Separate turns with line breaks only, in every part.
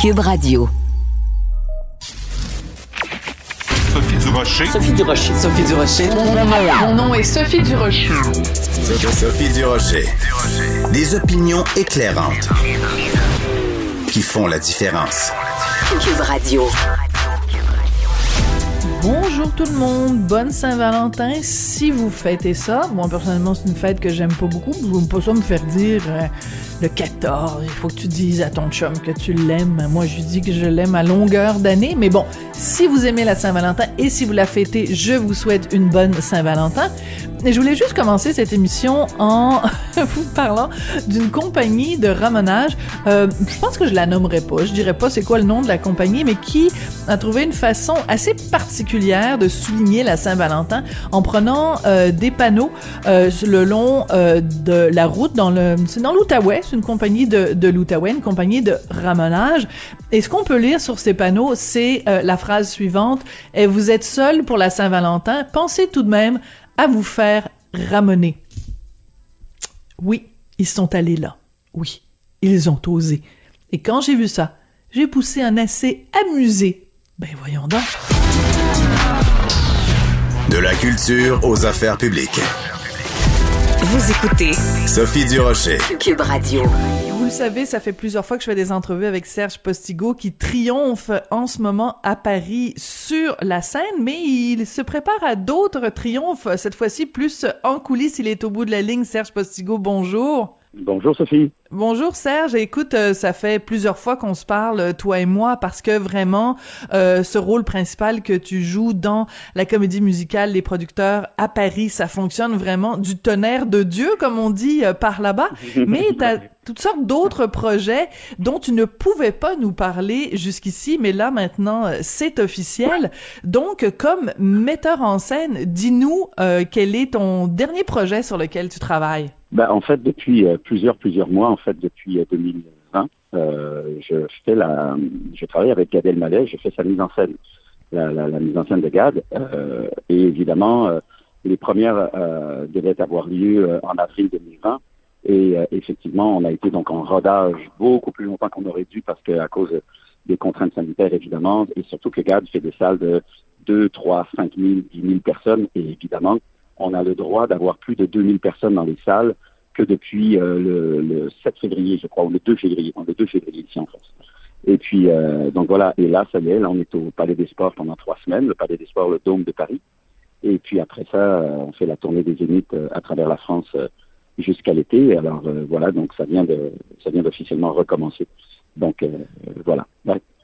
Cube Radio.
Sophie Durocher.
Sophie Durocher. Sophie Durocher.
Mon nom est Sophie Durocher.
Sophie Durocher. Des opinions éclairantes qui font la différence.
Cube Radio.
Bonjour tout le monde, bonne Saint-Valentin. Si vous fêtez ça, moi personnellement c'est une fête que j'aime pas beaucoup. Je veux pas ça me faire dire euh, le 14, il faut que tu dises à ton chum que tu l'aimes. Moi je lui dis que je l'aime à longueur d'année. Mais bon, si vous aimez la Saint-Valentin et si vous la fêtez, je vous souhaite une bonne Saint-Valentin. Et je voulais juste commencer cette émission en vous parlant d'une compagnie de ramonage. Euh, je pense que je la nommerai pas. Je dirais pas c'est quoi le nom de la compagnie, mais qui a trouvé une façon assez particulière de souligner la Saint-Valentin en prenant euh, des panneaux euh, le long de la route dans le c'est dans l'Outaouais. Une compagnie de, de l'Outaouais, une compagnie de ramonage. Et ce qu'on peut lire sur ces panneaux, c'est euh, la phrase suivante Et vous êtes seul pour la Saint-Valentin. Pensez tout de même à vous faire ramener. Oui, ils sont allés là. Oui, ils ont osé. Et quand j'ai vu ça, j'ai poussé un assez amusé. Ben voyons donc.
De la culture aux affaires publiques.
Vous écoutez
Sophie Durocher.
Cube Radio.
Vous le savez, ça fait plusieurs fois que je fais des entrevues avec Serge Postigo qui triomphe en ce moment à Paris sur la scène, mais il se prépare à d'autres triomphes, cette fois-ci plus en coulisses. Il est au bout de la ligne. Serge Postigo, bonjour.
Bonjour Sophie.
Bonjour Serge, écoute, euh, ça fait plusieurs fois qu'on se parle, euh, toi et moi, parce que vraiment, euh, ce rôle principal que tu joues dans la comédie musicale Les producteurs à Paris, ça fonctionne vraiment du tonnerre de Dieu, comme on dit euh, par là-bas, mais t'as toutes sortes d'autres projets dont tu ne pouvais pas nous parler jusqu'ici, mais là maintenant, c'est officiel. Donc, comme metteur en scène, dis-nous euh, quel est ton dernier projet sur lequel tu travailles?
Ben, en fait, depuis euh, plusieurs, plusieurs mois, en fait, depuis euh, 2020, euh, je fais la, je travaille avec Gad Elmaleh, je fais sa mise en scène, la, la, la mise en scène de Gad, euh, et évidemment, euh, les premières euh, devaient avoir lieu euh, en avril 2020, et euh, effectivement, on a été donc en rodage beaucoup plus longtemps qu'on aurait dû parce que à cause des contraintes sanitaires, évidemment, et surtout que Gad fait des salles de 2, 3, 5 000, 10 000 personnes, et évidemment, on a le droit d'avoir plus de 2000 personnes dans les salles que depuis euh, le, le 7 février, je crois, ou le 2 février, non, le 2 février ici en France. Et puis, euh, donc voilà, et là, ça y est, là, on est au Palais des Sports pendant trois semaines, le Palais des Sports, le Dôme de Paris. Et puis après ça, euh, on fait la tournée des Zéniths à travers la France jusqu'à l'été. Alors voilà, donc ça vient de, ça vient d'officiellement recommencer. Donc voilà.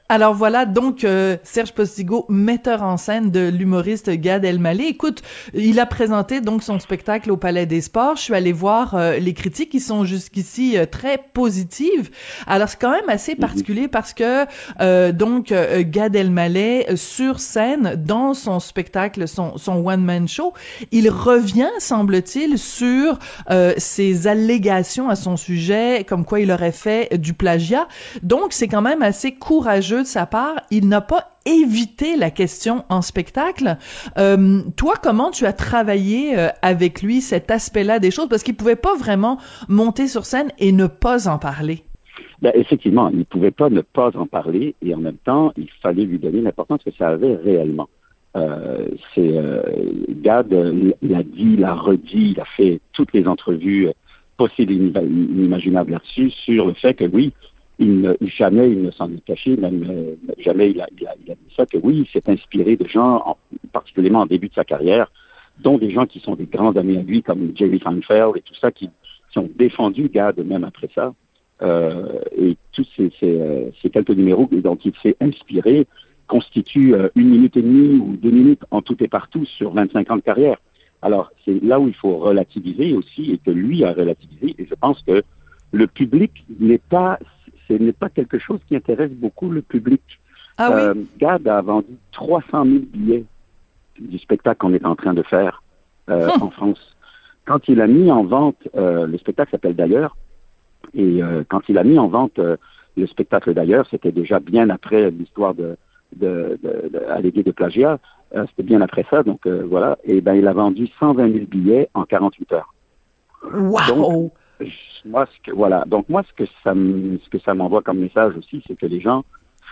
Alors voilà donc euh, Serge Postigo, metteur en scène de l'humoriste Gad Elmaleh. Écoute, il a présenté donc son spectacle au Palais des Sports. Je suis allée voir euh, les critiques qui sont jusqu'ici euh, très positives. Alors c'est quand même assez particulier parce que euh, donc euh, Gad Elmaleh sur scène dans son spectacle, son, son one man show, il revient semble-t-il sur euh, ses allégations à son sujet, comme quoi il aurait fait du plagiat. Donc c'est quand même assez courageux de sa part. Il n'a pas évité la question en spectacle. Euh, toi, comment tu as travaillé euh, avec lui cet aspect-là des choses? Parce qu'il pouvait pas vraiment monter sur scène et ne pas en parler.
Ben, effectivement, il ne pouvait pas ne pas en parler et en même temps, il fallait lui donner l'importance que ça avait réellement. Euh, c'est Gad l'a dit, l'a redit, il a fait toutes les entrevues possibles et inimaginables là-dessus sur le fait que oui, il ne, jamais il ne s'en est caché, même euh, jamais il a, il, a, il a dit ça, que oui, il s'est inspiré de gens, en, particulièrement en début de sa carrière, dont des gens qui sont des grands amis à lui, comme Jerry Seinfeld et tout ça, qui, qui ont défendu Gad même après ça. Euh, et tous ces, ces, euh, ces, quelques numéros dont il s'est inspiré constituent euh, une minute et demie ou deux minutes en tout et partout sur 25 ans de carrière. Alors, c'est là où il faut relativiser aussi, et que lui a relativisé, et je pense que le public n'est pas ce n'est pas quelque chose qui intéresse beaucoup le public.
Ah oui?
euh, Gad a vendu 300 000 billets du spectacle qu'on est en train de faire euh, en France. Quand il a mis en vente, euh, le spectacle s'appelle D'ailleurs, et quand il a mis en vente le spectacle D'ailleurs, c'était déjà bien après l'histoire de, de, de, de, alléguée de plagiat, c'était bien après ça, donc voilà, et ben il a vendu 120 000 billets en 48 heures.
Wow!
Donc, moi, ce que, voilà. Donc, moi, ce que ça, ce que ça m'envoie comme message aussi, c'est que les gens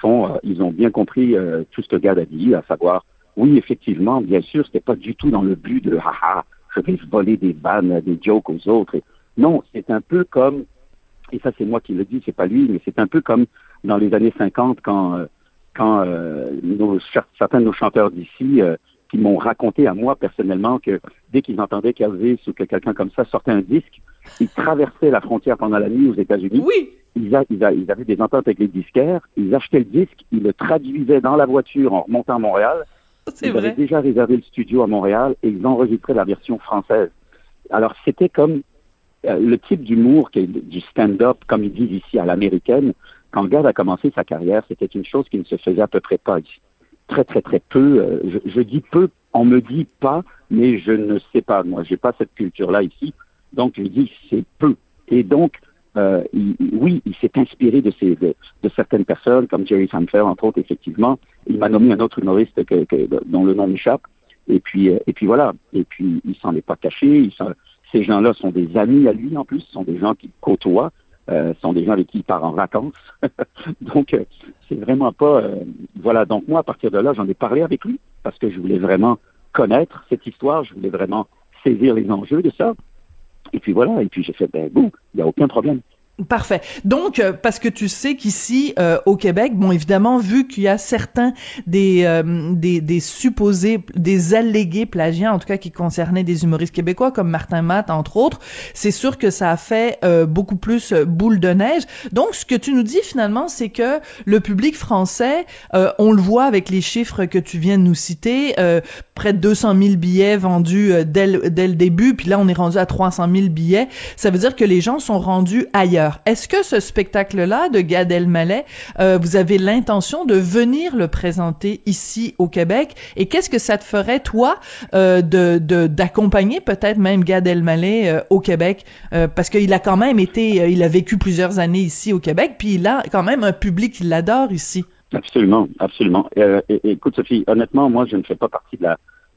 font, euh, ils ont bien compris euh, tout ce que Gad a dit, à savoir, oui, effectivement, bien sûr, c'était pas du tout dans le but de haha, je vais voler des vannes, des jokes aux autres. non, c'est un peu comme, et ça c'est moi qui le dis, c'est pas lui, mais c'est un peu comme dans les années 50 quand euh, quand nos, certains de nos chanteurs d'ici qui m'ont raconté à moi personnellement que dès qu'ils entendaient qu'Elvis ou que quelqu'un comme ça sortait un disque, ils traversaient la frontière pendant la nuit aux États-Unis.
Oui.
Ils, ils, avaient des ententes avec les disquaires, ils achetaient le disque, ils le traduisaient dans la voiture en remontant à Montréal. Ils
vrai.
avaient déjà réservé le studio à Montréal et ils enregistraient la version française. Alors c'était comme euh, le type d'humour du stand-up, comme ils disent ici à l'américaine. Quand Gad a commencé sa carrière, c'était une chose qui ne se faisait à peu près pas ici très très très peu. Euh, je, dis peu, on me dit pas, mais je ne sais pas. Moi, j'ai pas cette culture-là ici, donc je dis c'est peu. Et donc, euh, oui, il s'est inspiré de, certaines personnes, comme Jerry Sanfer, entre autres, effectivement. Il m'a nommé un autre humoriste dont le nom m'échappe. Et puis, euh, et puis voilà. Et puis, il s'en est pas caché. Ces gens-là sont des amis à lui en plus, sont des gens qui côtoient euh, sont des gens avec qui il part en vacances. donc, euh, c'est vraiment pas... Euh, voilà, donc moi, à partir de là, j'en ai parlé avec lui parce que je voulais vraiment connaître cette histoire, je voulais vraiment saisir les enjeux de ça. Et puis voilà, et puis j'ai fait, ben bon, il n'y a aucun problème.
Parfait. Donc, euh, parce que tu sais qu'ici, euh, au Québec, bon, évidemment, vu qu'il y a certains des, euh, des, des supposés, des allégués plagiats, en tout cas qui concernaient des humoristes québécois comme Martin Matt, entre autres, c'est sûr que ça a fait beaucoup plus boule de neige. Donc, ce que tu nous dis finalement, c'est que le public français, on le voit avec les chiffres que tu viens de nous citer, près de 200 000 billets vendus dès, dès le début, puis là, on est rendu à 300 000 billets. Ça veut dire que les gens sont rendus ailleurs. Est-ce que ce spectacle-là de Gad Elmaleh, euh, vous avez l'intention de venir le présenter ici au Québec? Et qu'est-ce que ça te ferait toi euh, de d'accompagner peut-être même Gad Elmaleh euh, au Québec? Parce qu'il a quand même été, il a vécu plusieurs années ici au Québec, puis il a quand même un public qui l'adore ici.
Absolument, absolument. écoute Sophie, honnêtement, moi je ne fais pas partie de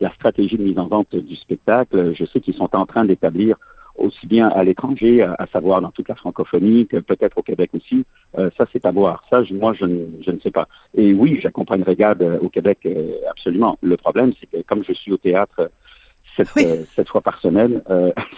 la stratégie de mise en vente du spectacle. Je sais qu'ils sont en train d'établir aussi bien à l'étranger, à, savoir dans toute la francophonie, que peut-être au Québec aussi. Euh, ça, c'est à voir. Ça, je, moi, je ne, je ne sais pas. Et oui, j'accompagnerai Gad euh, au Québec, euh, absolument. Le problème, c'est que comme je suis au théâtre sept, oui. sept fois par semaine,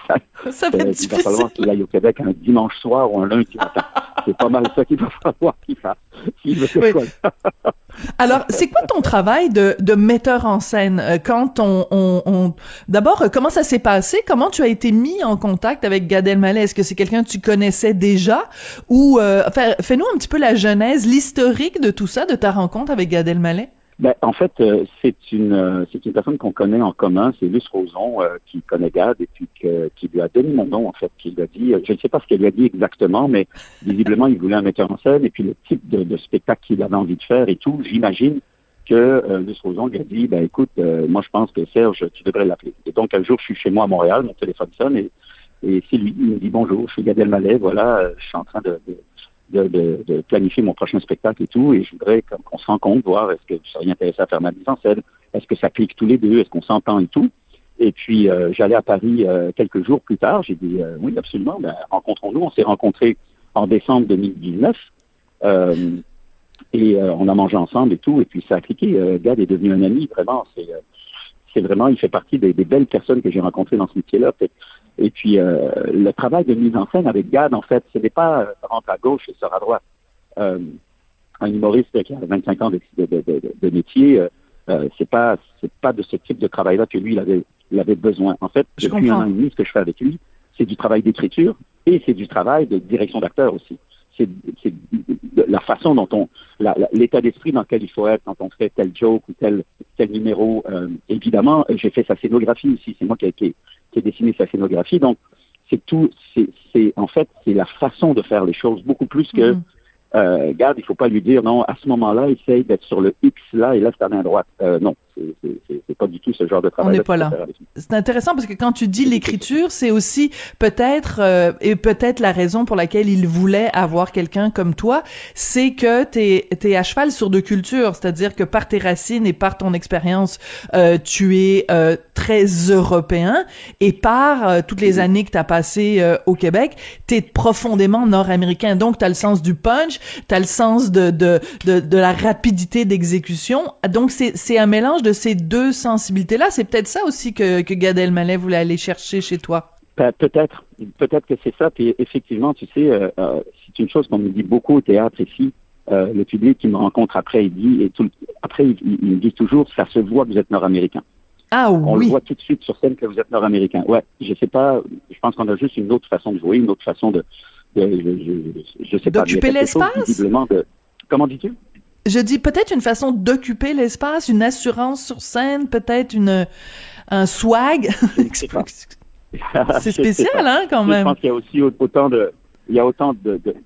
ça, ça va être
il va falloir qu'il aille au Québec un dimanche soir ou un lundi matin. c'est pas mal ça qu'il va falloir qu'il fasse. Oui.
Alors, c'est quoi ton travail de, de metteur en scène quand on, on, on... d'abord comment ça s'est passé? Comment tu as été mis en contact avec Gad Elmaleh? Est-ce que c'est quelqu'un que tu connaissais déjà? Ou euh, fais-nous un petit peu la genèse, l'historique de tout ça, de ta rencontre avec Gad Elmaleh
ben, en fait, euh, c'est une euh, c'est une personne qu'on connaît en commun, c'est Luce Roson euh, qui connaît Gad et puis que, qui lui a donné mon nom en fait, qui lui a dit, je ne sais pas ce qu'elle lui a dit exactement, mais visiblement il voulait un metteur en scène et puis le type de, de spectacle qu'il avait envie de faire et tout, j'imagine que euh, Luce Roson lui a dit, ben écoute, moi je pense que Serge, tu devrais l'appeler. Et donc un jour, je suis chez moi à Montréal, mon téléphone sonne et et c'est lui, il me dit bonjour, je suis Gad Elmaleh, voilà, je suis en train de, de de, planifier mon prochain spectacle et tout, et je voudrais qu'on se rencontre, voir est-ce que tu serais intéressé à faire ma mise en scène, est-ce que ça clique tous les deux, est-ce qu'on s'entend et tout. Et puis euh, j'allais à Paris euh, quelques jours plus tard, j'ai dit euh, oui absolument, ben, rencontrons-nous. On s'est rencontrés en décembre 2019 et on a mangé ensemble et tout, et puis ça a cliqué. Gad est devenu un ami vraiment. C'est c'est vraiment, il fait partie des belles personnes que j'ai rencontrées dans ce métier-là. Et puis, euh, le travail de mise en scène avec Gad, en fait, ce n'est pas euh, rentre à gauche et sort à droite. Euh, un humoriste qui a 25 ans de, de, de, de métier, euh, c'est pas c'est pas de ce type de travail-là que lui il avait il avait besoin. En fait,
je
depuis
comprends.
un an et demi, ce que je fais avec lui, c'est du travail d'écriture et c'est du travail de direction d'acteur aussi. C'est la façon dont on, l'état d'esprit dans lequel il faut être quand on fait tel joke ou tel tel numéro. Euh, évidemment, j'ai fait sa scénographie aussi. C'est moi qui ai, qui, qui ai dessiné sa scénographie. Donc, c'est tout. C'est en fait c'est la façon de faire les choses beaucoup plus que.
Mhm.
Euh, regarde, il faut pas lui dire non. À ce moment-là, essaye d'être sur le X là et là c'est à main droite. Euh, non, c'est pas du tout ce genre de travail.
On n'est pas là. C'est intéressant parce que quand tu dis l'écriture, c'est aussi peut-être euh, et peut-être la raison pour laquelle il voulait avoir quelqu'un comme toi, c'est que t'es es à cheval sur deux cultures, c'est-à-dire que par tes racines et par ton expérience, euh, tu es euh, très européen et par toutes les années que tu as passées au Québec, tu es profondément nord-américain. Donc tu as le sens du punch, tu as le sens de de de, de la rapidité d'exécution. Donc c'est c'est un mélange de ces deux sensibilités là, c'est peut-être ça aussi que que Gad Elmaleh voulait aller chercher chez toi.
Ben, peut-être, peut-être que c'est ça. Puis effectivement, tu sais, euh, c'est une chose qu'on me dit beaucoup au théâtre ici. le public qui me rencontre après, il dit, et tout, après, il, il, me dit toujours, ça se voit que vous êtes nord-américain.
Ah
On
oui.
le voit tout de suite sur scène que vous êtes nord-américain. Ouais, je sais pas, je pense qu'on a juste une autre façon de jouer, une autre façon de, de je, je, je sais pas.
D'occuper l'espace?
Comment dis-tu?
Je dis peut-être une façon d'occuper l'espace, une assurance sur scène, peut-être une un swag. C'est spécial, hein, quand même.
Je pense qu'il y a aussi autant de, il y a autant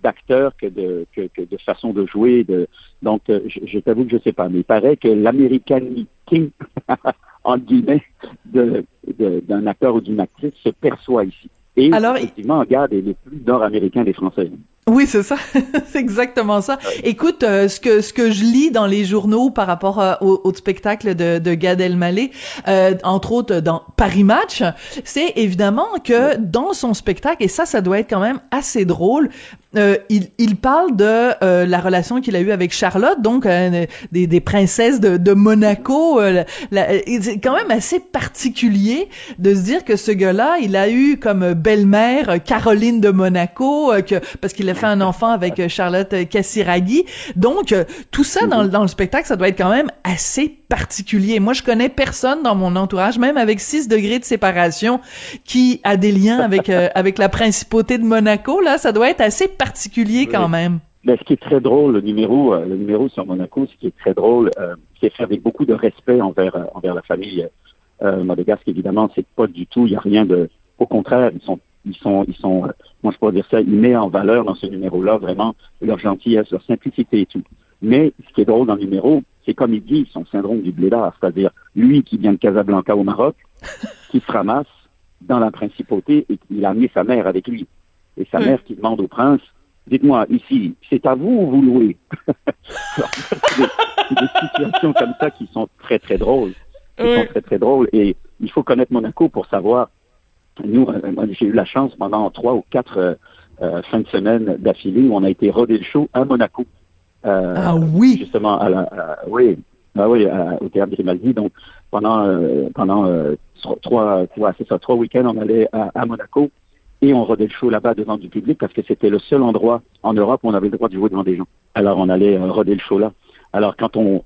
d'acteurs que de, que, que de façons de jouer. De, donc, je, je t'avoue que je sais pas, mais il paraît que l'américanité, en guillemets, de, d'un acteur ou d'une actrice se perçoit ici. Et
Alors,
effectivement, regarde, il est plus nord-américain des Français.
Oui, c'est ça. c'est exactement ça. Écoute, euh, ce que ce que je lis dans les journaux par rapport euh, au, au, spectacle de, de Gad Elmaleh, euh, entre autres dans Paris Match, c'est évidemment que dans son spectacle, et ça, ça doit être quand même assez drôle, euh, il, il, parle de euh, la relation qu'il a eue avec Charlotte, donc euh, des, des, princesses de, de Monaco. c'est quand même assez particulier de se dire que ce gars-là, il a eu comme belle-mère Caroline de Monaco, que, parce qu'il a fait un enfant avec Charlotte Cassiraghi. Donc, tout ça dans, dans le spectacle, ça doit être quand même assez particulier. Moi, je connais personne dans mon entourage, même avec 6 degrés de séparation, qui a des liens avec avec la principauté de Monaco. Là, ça doit être assez particulier quand
oui.
même.
Ben, ce qui est très drôle, le numéro, euh, le numéro sur Monaco, ce qui est très drôle, euh, qui est fait avec beaucoup de respect envers euh, envers la famille euh, monégasque, évidemment, c'est pas du tout, il y a rien de, au contraire, ils sont ils sont ils sont, moi je pourrais dire ça, ils mettent en valeur dans ce numéro-là vraiment leur gentillesse, leur simplicité et tout. Mais ce qui est drôle dans le numéro, c'est comme il dit, son syndrome du blédard, c'est-à-dire lui qui vient de Casablanca au Maroc, qui se ramasse dans la principauté et il a amené sa mère avec lui. Et sa
Mm.
mère qui demande au prince, dites-moi, ici, c'est à vous ou vous louez C'est des, situations comme ça qui sont très, très drôles. Qui
Oui.
sont très, très drôles. Et il faut connaître Monaco pour savoir. Nous, euh, j'ai eu la chance pendant trois ou quatre euh, euh, fins de semaine d'affilée où on a été rodé le show à Monaco. Euh,
Ah oui.
Justement, à la, à- oui, ah oui, à- au théâtre Grimaldi. Donc, pendant euh, pendant euh, tro- trois, ouais, c'est ça, trois week-ends, on allait à, à Monaco et on rodait le show là-bas devant du public parce que c'était le seul endroit en Europe où on avait le droit de jouer devant des gens. Alors, on allait euh, roder le show là. Alors, quand on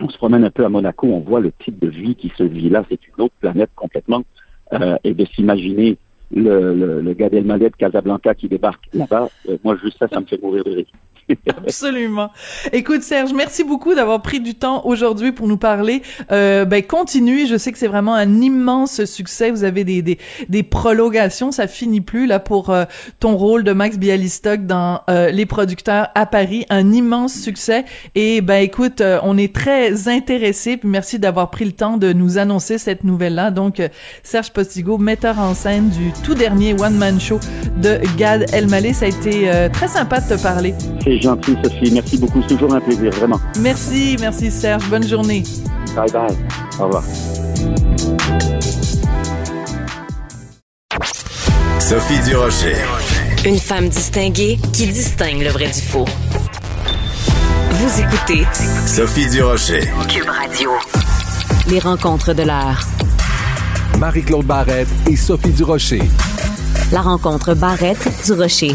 on se promène un peu à Monaco, on voit le type de vie qui se vit là. C'est une autre planète complètement. Euh, et de s'imaginer le, le, le Gad Elmaleh de Casablanca qui débarque là-bas, euh, moi, juste ça, ça me fait mourir de rire.
Absolument. Écoute Serge, merci beaucoup d'avoir pris du temps aujourd'hui pour nous parler. Euh, ben continue, je sais que c'est vraiment un immense succès. Vous avez des des, des prolongations, ça finit plus là pour euh, ton rôle de Max Bialystock dans euh, Les producteurs à Paris, un immense succès. Et ben écoute, euh, on est très intéressés. Puis merci d'avoir pris le temps de nous annoncer cette nouvelle là. Donc euh, Serge Postigo, metteur en scène du tout dernier one man show de Gad Elmaleh, ça a été euh, très sympa de te parler.
Gentil, Sophie. Merci beaucoup. C'est toujours un plaisir, vraiment.
Merci, merci Serge. Bonne journée.
Bye bye. Au revoir.
Sophie Durocher.
Une femme distinguée qui distingue le vrai du faux. Vous écoutez
Sophie Durocher.
Cube Radio. Les rencontres de l'heure.
Marie-Claude Barrette et Sophie Durocher.
La rencontre Barrette du Rocher.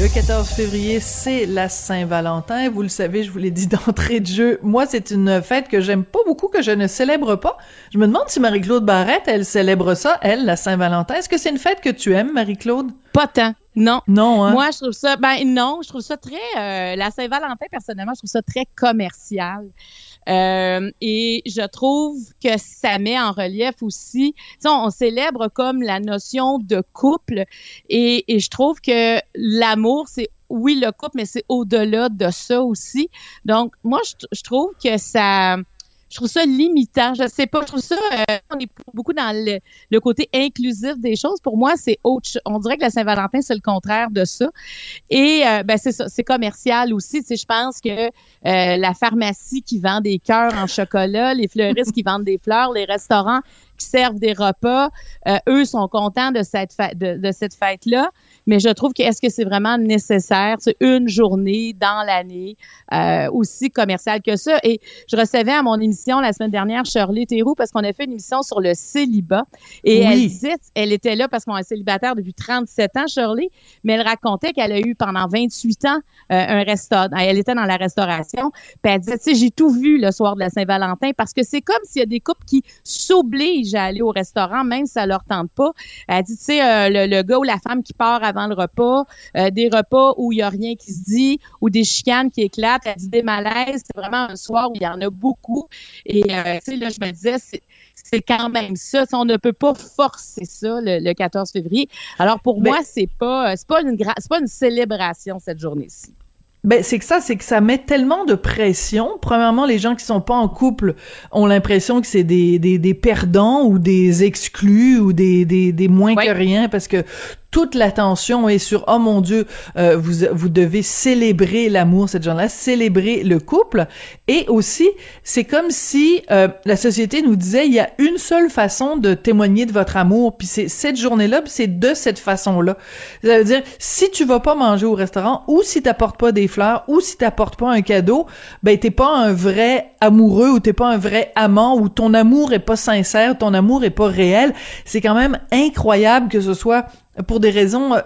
Le 14 février, c'est la Saint-Valentin. Vous le savez, je vous l'ai dit d'entrée de jeu. Moi, c'est une fête que j'aime pas beaucoup, que je ne célèbre pas. Je me demande si Marie-Claude Barrette, elle célèbre ça, elle, la Saint-Valentin. Est-ce que c'est une fête que tu aimes, Marie-Claude?
Pas tant. Non.
Non, hein?
Moi, je trouve ça, ben non, je trouve ça très, euh, la Saint-Valentin, personnellement, je trouve ça très commercial. Euh, et je trouve que ça met en relief aussi, on, on célèbre comme la notion de couple et, je trouve que l'amour, c'est oui le couple, mais c'est au-delà de ça aussi. Donc, moi, je trouve que ça, je trouve ça limitant. Je sais pas, je trouve ça, euh, on est beaucoup dans le, le, côté inclusif des choses. Pour moi, c'est autre On dirait que la Saint-Valentin, c'est le contraire de ça. Et euh, ben c'est ça, c'est commercial aussi. Tu sais, je pense que euh, la pharmacie qui vend des cœurs en chocolat, les fleuristes qui vendent des fleurs, les restaurants qui servent des repas, euh, eux sont contents de cette fête, de, de cette fête-là. Mais je trouve que est-ce que c'est vraiment nécessaire, c'est une journée dans l'année euh, aussi commerciale que ça? Et je recevais à mon émission la semaine dernière Shirley Théroux parce qu'on a fait une émission sur le célibat. Et elle disait, elle était là parce qu'on est célibataire depuis 37 ans, Shirley, mais elle racontait qu'elle a eu pendant 28 ans euh, un restaurant. Elle était dans la restauration. Puis elle disait, tu sais, j'ai tout vu le soir de la Saint-Valentin parce que c'est comme s'il y a des couples qui s'obligent à aller au restaurant, même si ça leur tente pas. Elle dit, tu sais, euh, le, le, gars ou la femme qui part avant le repas, euh, des repas où il y a rien qui se dit, ou des chicanes qui éclatent. Elle dit des malaises. C'est vraiment un soir où il y en a beaucoup. Et, euh, tu sais, là, je me disais, c'est quand même ça. On ne peut pas forcer ça le, 14 février. Alors pour moi, c'est pas c'est pas une c'est pas une célébration cette journée-ci.
Ben c'est que ça, c'est que ça met tellement de pression. Premièrement, les gens qui sont pas en couple ont l'impression que c'est des, des, des, perdants ou des exclus ou des, des, des moins que rien parce que toute l'attention est sur oh mon Dieu, euh, vous vous devez célébrer l'amour cette journée-là, célébrer le couple et aussi c'est comme si euh, la société nous disait il y a une seule façon de témoigner de votre amour puis c'est cette journée-là puis c'est de cette façon-là. Ça veut dire si tu vas pas manger au restaurant ou si t'apportes pas des fleurs ou si t'apportes pas un cadeau, ben t'es pas un vrai amoureux ou t'es pas un vrai amant ou ton amour est pas sincère, ton amour est pas réel. C'est quand même incroyable que ce soit pour des raisons euh,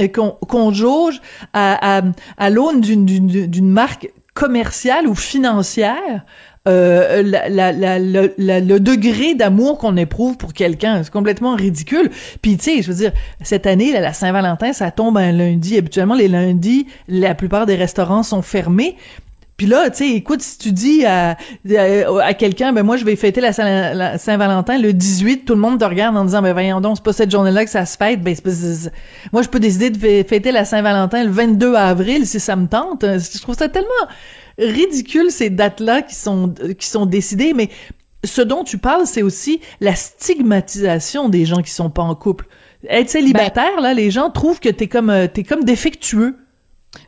euh, qu'on jauge à, l'aune d'une marque commerciale ou financière, euh, le degré d'amour qu'on éprouve pour quelqu'un, c'est complètement ridicule. Puis tu sais, je veux dire, cette année, la Saint-Valentin, ça tombe un lundi. Habituellement, les lundis, la plupart des restaurants sont fermés. Puis là, tu sais, écoute, si tu dis à, à, quelqu'un, ben moi, je vais fêter la, Saint-Valentin le 18, tout le monde te regarde en disant, ben voyons donc, c'est pas cette journée-là que ça se fête. Ben, moi, je peux décider de fêter la Saint-Valentin le 22 avril si ça me tente. Je trouve ça tellement ridicule, ces dates-là qui sont, qui sont décidées, mais ce dont tu parles, c'est aussi la stigmatisation des gens qui sont pas en couple. Être célibataire, ben là, les gens trouvent que t'es comme, euh, t'es comme défectueux.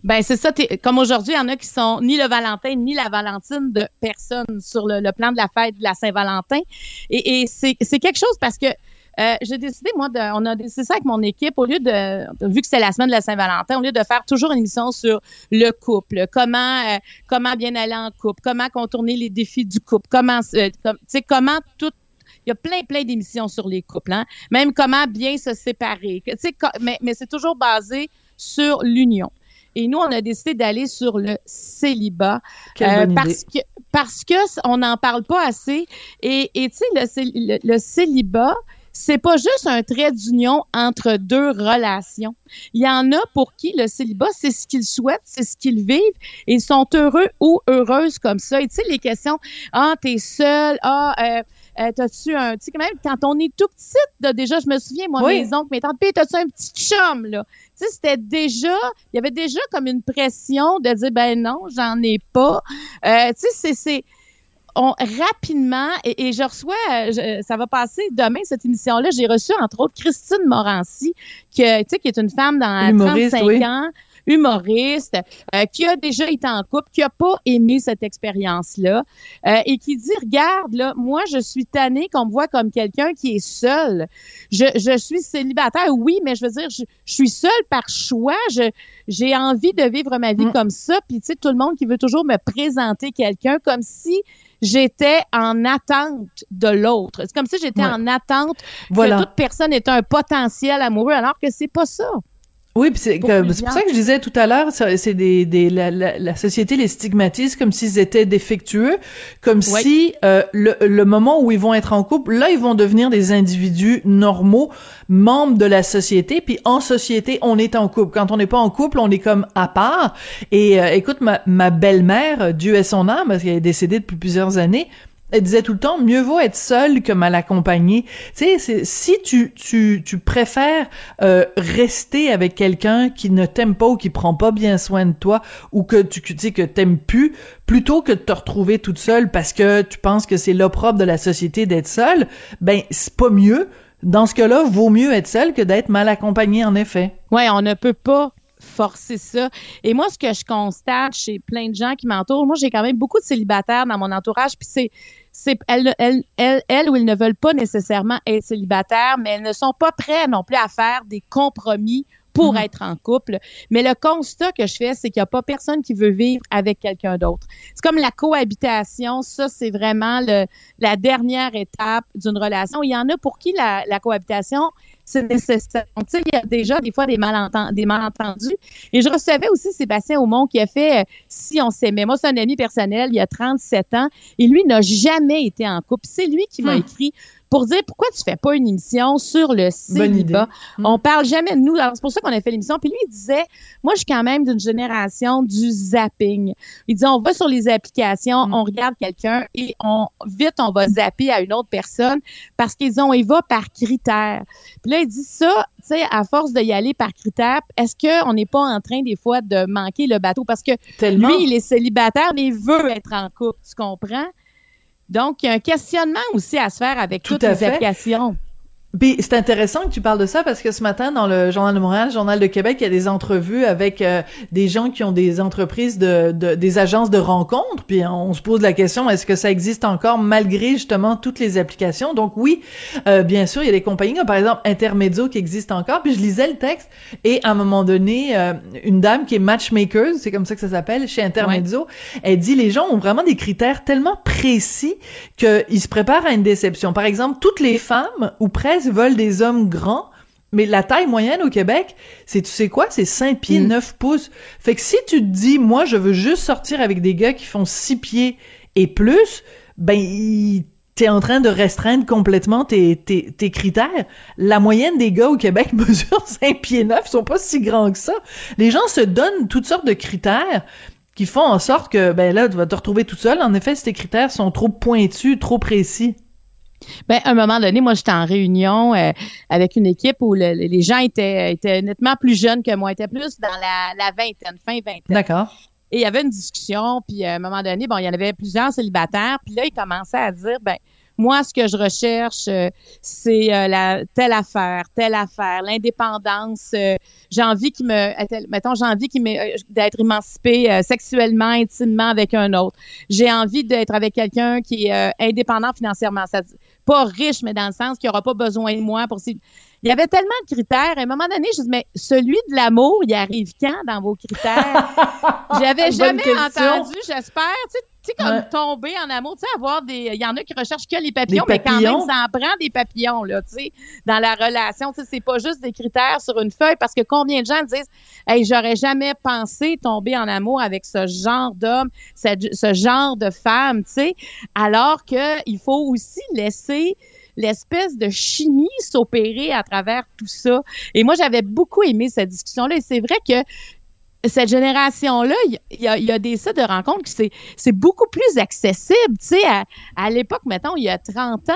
Ben c'est ça. Comme aujourd'hui, il y en a qui sont ni le Valentin ni la Valentine de personne sur le, plan de la fête de la Saint-Valentin. Et, c'est quelque chose parce que euh, j'ai décidé, moi, on a décidé ça avec mon équipe, au lieu de, vu que c'est la semaine de la Saint-Valentin, au lieu de faire toujours une émission sur le couple, comment, euh, comment bien aller en couple, comment contourner les défis du couple, comment, euh, sais, comment tout il y a plein, plein d'émissions sur les couples, hein? même comment bien se séparer. Mais, mais c'est toujours basé sur l'union. Et nous, on a décidé d'aller sur le célibat
euh,
parce que parce que on n'en parle pas assez. Et tu sais, le, le, célibat, c'est pas juste un trait d'union entre deux relations. Il y en a pour qui le célibat, c'est ce qu'ils souhaitent, c'est ce qu'ils vivent, et ils sont heureux ou heureuses comme ça. Et tu sais, les questions, ah, t'es seul, ah, euh, euh, t'as-tu un, tu sais, quand même, quand on est tout petit, là, déjà, je me souviens, moi, mes oncles, mes tantes, puis t'as-tu un petit chum, là? Tu sais, c'était déjà, il y avait déjà comme une pression de dire, ben non, j'en ai pas. Euh, tu sais, c'est, on, rapidement, et, je reçois, ça va passer demain, cette émission-là, j'ai reçu, entre autres, Christine Morancy, qui, tu sais, qui est une femme dans 35 ans, humoriste, euh, qui a déjà été en couple, qui a pas aimé cette expérience-là euh, et qui dit, regarde, là, moi, je suis tannée qu'on me voit comme quelqu'un qui est seul. Je, je suis célibataire, oui, mais je veux dire, je, suis seule par choix. Je, j'ai envie de vivre ma vie mm. comme ça. Puis, tu sais, tout le monde qui veut toujours me présenter quelqu'un comme si j'étais en attente de l'autre. C'est comme si j'étais en attente voilà. que toute personne est un potentiel amoureux, alors que c'est pas ça.
Oui, c'est pour ça que je disais tout à l'heure, c'est des, des la, la, société les stigmatise comme s'ils étaient défectueux, comme si euh, le, le moment où ils vont être en couple, là ils vont devenir des individus normaux, membres de la société. Puis en société, on est en couple. Quand on n'est pas en couple, on est comme à part. Et euh, écoute, ma, ma belle-mère, Dieu est son âme, parce qu'elle est décédée depuis plusieurs années, elle disait tout le temps mieux vaut être seul que mal accompagné. Tu sais, si tu tu tu préfères euh, rester avec quelqu'un qui ne t'aime pas ou qui prend pas bien soin de toi ou que tu tu sais que t'aimes plus plutôt que de te retrouver toute seule parce que tu penses que c'est l'opprobre de la société d'être seule, ben c'est pas mieux. Dans ce cas-là, vaut mieux être seul que d'être mal accompagné en effet.
Ouais, on ne peut pas forcer ça. Et moi, ce que je constate chez plein de gens qui m'entourent, moi, j'ai quand même beaucoup de célibataires dans mon entourage, puis c'est, c'est elles, elles, elles, elles, ou ils ne veulent pas nécessairement être célibataires, mais elles ne sont pas prêtes non plus à faire des compromis pour
Mhm.
être en couple. Mais le constat que je fais, c'est qu'il n'y a pas personne qui veut vivre avec quelqu'un d'autre. C'est comme la cohabitation. Ça, c'est vraiment le, la dernière étape d'une relation. Il y en a pour qui la, la cohabitation, c'est nécessaire. Donc, tu sais, il y a déjà des fois des, malentendu- des malentendus. Et je recevais aussi Sébastien Aumont qui a fait euh, Si on s'aimait. Moi, c'est un ami personnel, il a 37 ans, et lui n'a jamais été en couple. C'est lui qui m'a
Hmm.
écrit pour dire pourquoi tu fais pas une émission sur le célibat.
Hmm.
On parle jamais de nous. Alors, c'est pour ça qu'on a fait l'émission. Puis lui, il disait, moi, je suis quand même d'une génération du zapping. Il dit, on va sur les applications,
Mm.
on regarde quelqu'un et on, vite, on va zapper à une autre personne parce qu'ils ont, il va par critères. Puis là, il dit ça, tu sais, à force de y aller par critères, est-ce qu'on n'est pas en train, des fois, de manquer le bateau? Parce que
Tellement.
lui, il est célibataire, mais il veut être en couple, tu comprends? Donc, il y a un questionnement aussi à se faire avec
Tout
toutes les
fait.
applications.
C'est intéressant que tu parles de ça parce que ce matin dans le Journal de Montréal, le Journal de Québec, il y a des entrevues avec euh, des gens qui ont des entreprises de, de- des agences de rencontres. Puis on se pose la question est-ce que ça existe encore malgré justement toutes les applications? Donc oui, euh, bien sûr, il y a des compagnies comme par exemple Intermezzo qui existent encore. Puis je lisais le texte et à un moment donné, euh, une dame qui est matchmaker, c'est comme ça que ça s'appelle chez Intermezzo, elle dit les gens ont vraiment des critères tellement précis qu'ils se préparent à une déception. Par exemple, toutes les femmes ou presque veulent des hommes grands. Mais la taille moyenne au Québec, c'est, tu sais quoi, c'est 5 pieds,
Mm.
9 pouces. Fait que si tu te dis, moi, je veux juste sortir avec des gars qui font 6 pieds et plus, ben, t'es en train de restreindre complètement tes, tes, tes critères. La moyenne des gars au Québec mesure 5 pieds 9, ils sont pas si grands que ça. Les gens se donnent toutes sortes de critères qui font en sorte que, ben là, tu vas te retrouver tout seul. En effet, si tes critères sont trop pointus, trop précis.
Ben, à un moment donné, moi, j'étais en réunion euh, avec une équipe où le- les gens étaient, étaient nettement plus jeunes que moi, étaient plus dans la, la vingtaine, fin vingtaine.
D'accord.
Et il y avait une discussion, puis à un moment donné, bon, il y en avait plusieurs célibataires, puis là, ils commençaient à dire, ben, moi, ce que je recherche, euh, c'est euh, la telle affaire, telle affaire, l'indépendance. euh, j'ai envie qu'il me, mettons, j'ai envie d'être émancipé euh, sexuellement, intimement avec un autre. J'ai envie d'être avec quelqu'un qui est indépendant financièrement. Ça, pas riche, mais dans le sens qu'il n'aura pas besoin de moi pour si. Il y avait tellement de critères. À un moment donné, je dis, mais celui de l'amour, il arrive quand dans vos critères? J'avais jamais
question.
entendu, j'espère. Tu sais, comme
Ouais.
tomber en amour, tu sais, avoir des. Il y en a qui recherchent que les papillons, mais quand même, ça en prend des papillons, là, tu sais, dans la relation. Tu sais, c'est pas juste des critères sur une feuille, parce que combien de gens disent, hey, j'aurais jamais pensé tomber en amour avec ce genre d'homme, ce, ce genre de femme, tu sais, alors que il faut aussi laisser l'espèce de chimie s'opérer à travers tout ça. Et moi, j'avais beaucoup aimé cette discussion-là. Et c'est vrai que cette génération-là, il y, a, des sites de rencontres qui c'est, c'est beaucoup plus accessible. Tu sais, à, à l'époque, mettons, il y a 30 ans,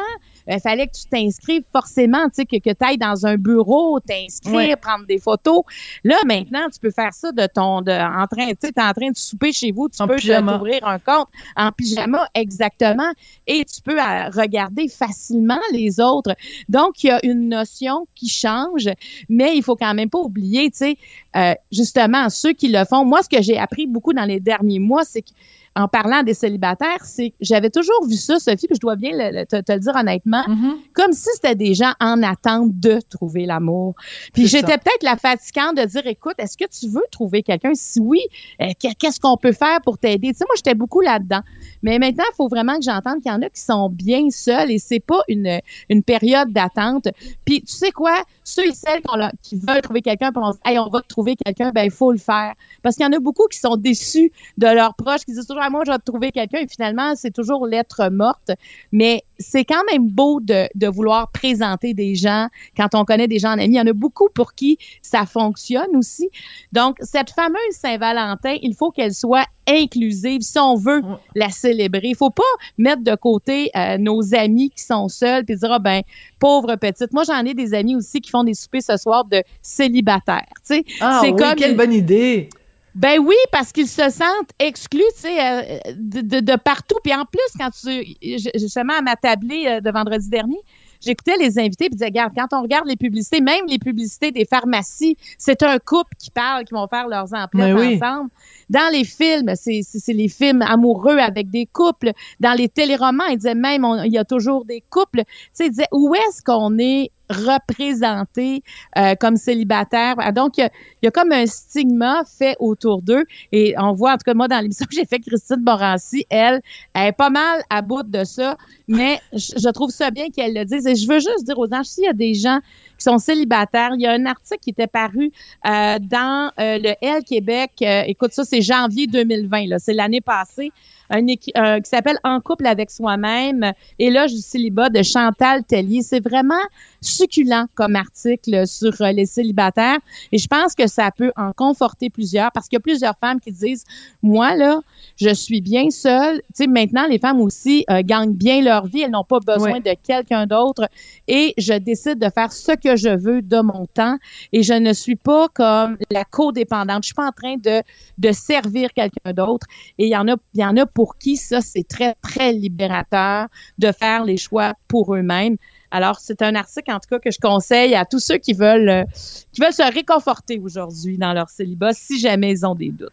il fallait que tu t'inscrives forcément, tu sais, que, que tu ailles dans un bureau, t'inscrire,
Ouais.
prendre des photos. Là, maintenant, tu peux faire ça de ton, de, en train, tu sais, en train de souper chez vous, tu
En
peux t'ouvrir un compte en pyjama, exactement, et tu peux euh, regarder facilement les autres. Donc, il y a une notion qui change, mais il faut quand même pas oublier, tu sais, euh, justement, ceux qui le font. Moi, ce que j'ai appris beaucoup dans les derniers mois, c'est que en parlant des célibataires, c'est que j'avais toujours vu ça, Sophie, puis je dois bien le- le- te, te le dire honnêtement,
Mhm.
comme si c'était des gens en attente de trouver l'amour. Puis j'étais peut-être la fatigante de dire, écoute, est-ce que tu veux trouver quelqu'un? Si oui, euh, qu'est- qu'est-ce qu'on peut faire pour t'aider? Tu sais, moi, j'étais beaucoup là-dedans. Mais maintenant, il faut vraiment que j'entende qu'il y en a qui sont bien seuls et c'est pas une, une période d'attente. Puis tu sais quoi? Ceux et celles qui veulent trouver quelqu'un, puis on hey, on va trouver quelqu'un, ben il faut le faire. Parce qu'il y en a beaucoup qui sont déçus de leurs proches, qui disent toujours, ah, moi, je vais trouver quelqu'un et finalement, c'est toujours lettre morte. Mais c'est quand même beau de, de vouloir présenter des gens quand on connaît des gens en amis. Il y en a beaucoup pour qui ça fonctionne aussi. Donc, cette fameuse Saint-Valentin, il faut qu'elle soit inclusive si on veut la célébrer. Il faut pas mettre de côté euh, nos amis qui sont seuls puis dire ah ben pauvre petite. Moi j'en ai des amis aussi qui font des soupers ce soir de célibataires. Tu sais,
Ah
c'est
oui,
comme
quelle bonne idée.
Ben oui, parce qu'ils se sentent exclus, tu sais, euh, de, de, de partout. Puis en plus, quand tu, justement, à ma tablée euh, de vendredi dernier, j'écoutais les invités puis disais, regarde, quand on regarde les publicités, même les publicités des pharmacies, c'est un couple qui parle, qui vont faire leurs emplois
oui.
ensemble. Dans les films, c'est les films amoureux avec des couples. Dans les téléromans, ils disaient même, on- il y a toujours des couples. Tu sais, ils disaient, où est-ce qu'on est représenté euh, comme célibataire? Ah, Donc, il y a- comme un stigma fait autour d'eux. Et on voit, en tout cas, moi, dans l'émission que j'ai fait, Christine Morancy, elle, elle est pas mal à bout de ça. Mais je, trouve ça bien qu'elle le dise. Et je veux juste dire aux gens, s'il y a des gens qui sont célibataires, il y a un article qui était paru euh, dans euh, le L Québec. Écoute, ça, c'est janvier 2020. là. C'est l'année passée. Un, qui s'appelle En couple avec soi-même. Éloge du célibat de Chantal Tellier. C'est vraiment succulent comme article sur euh, les célibataires. Et je pense que ça peut en conforter plusieurs parce qu'il y a plusieurs femmes qui disent, moi, là, je suis bien seule. Tu sais, maintenant, les femmes aussi euh, gagnent bien leur vie. Elles n'ont pas besoin
Ouais.
de quelqu'un d'autre. Et je décide de faire ce que je veux de mon temps. Et je ne suis pas comme la codépendante. Je suis pas en train de, de servir quelqu'un d'autre. Et il y en a, il y en a pour qui ça, c'est très, très libérateur de faire les choix pour eux-mêmes. Alors, c'est un article, en tout cas, que je conseille à tous ceux qui veulent, euh, qui veulent se réconforter aujourd'hui dans leur célibat, si jamais ils ont des doutes.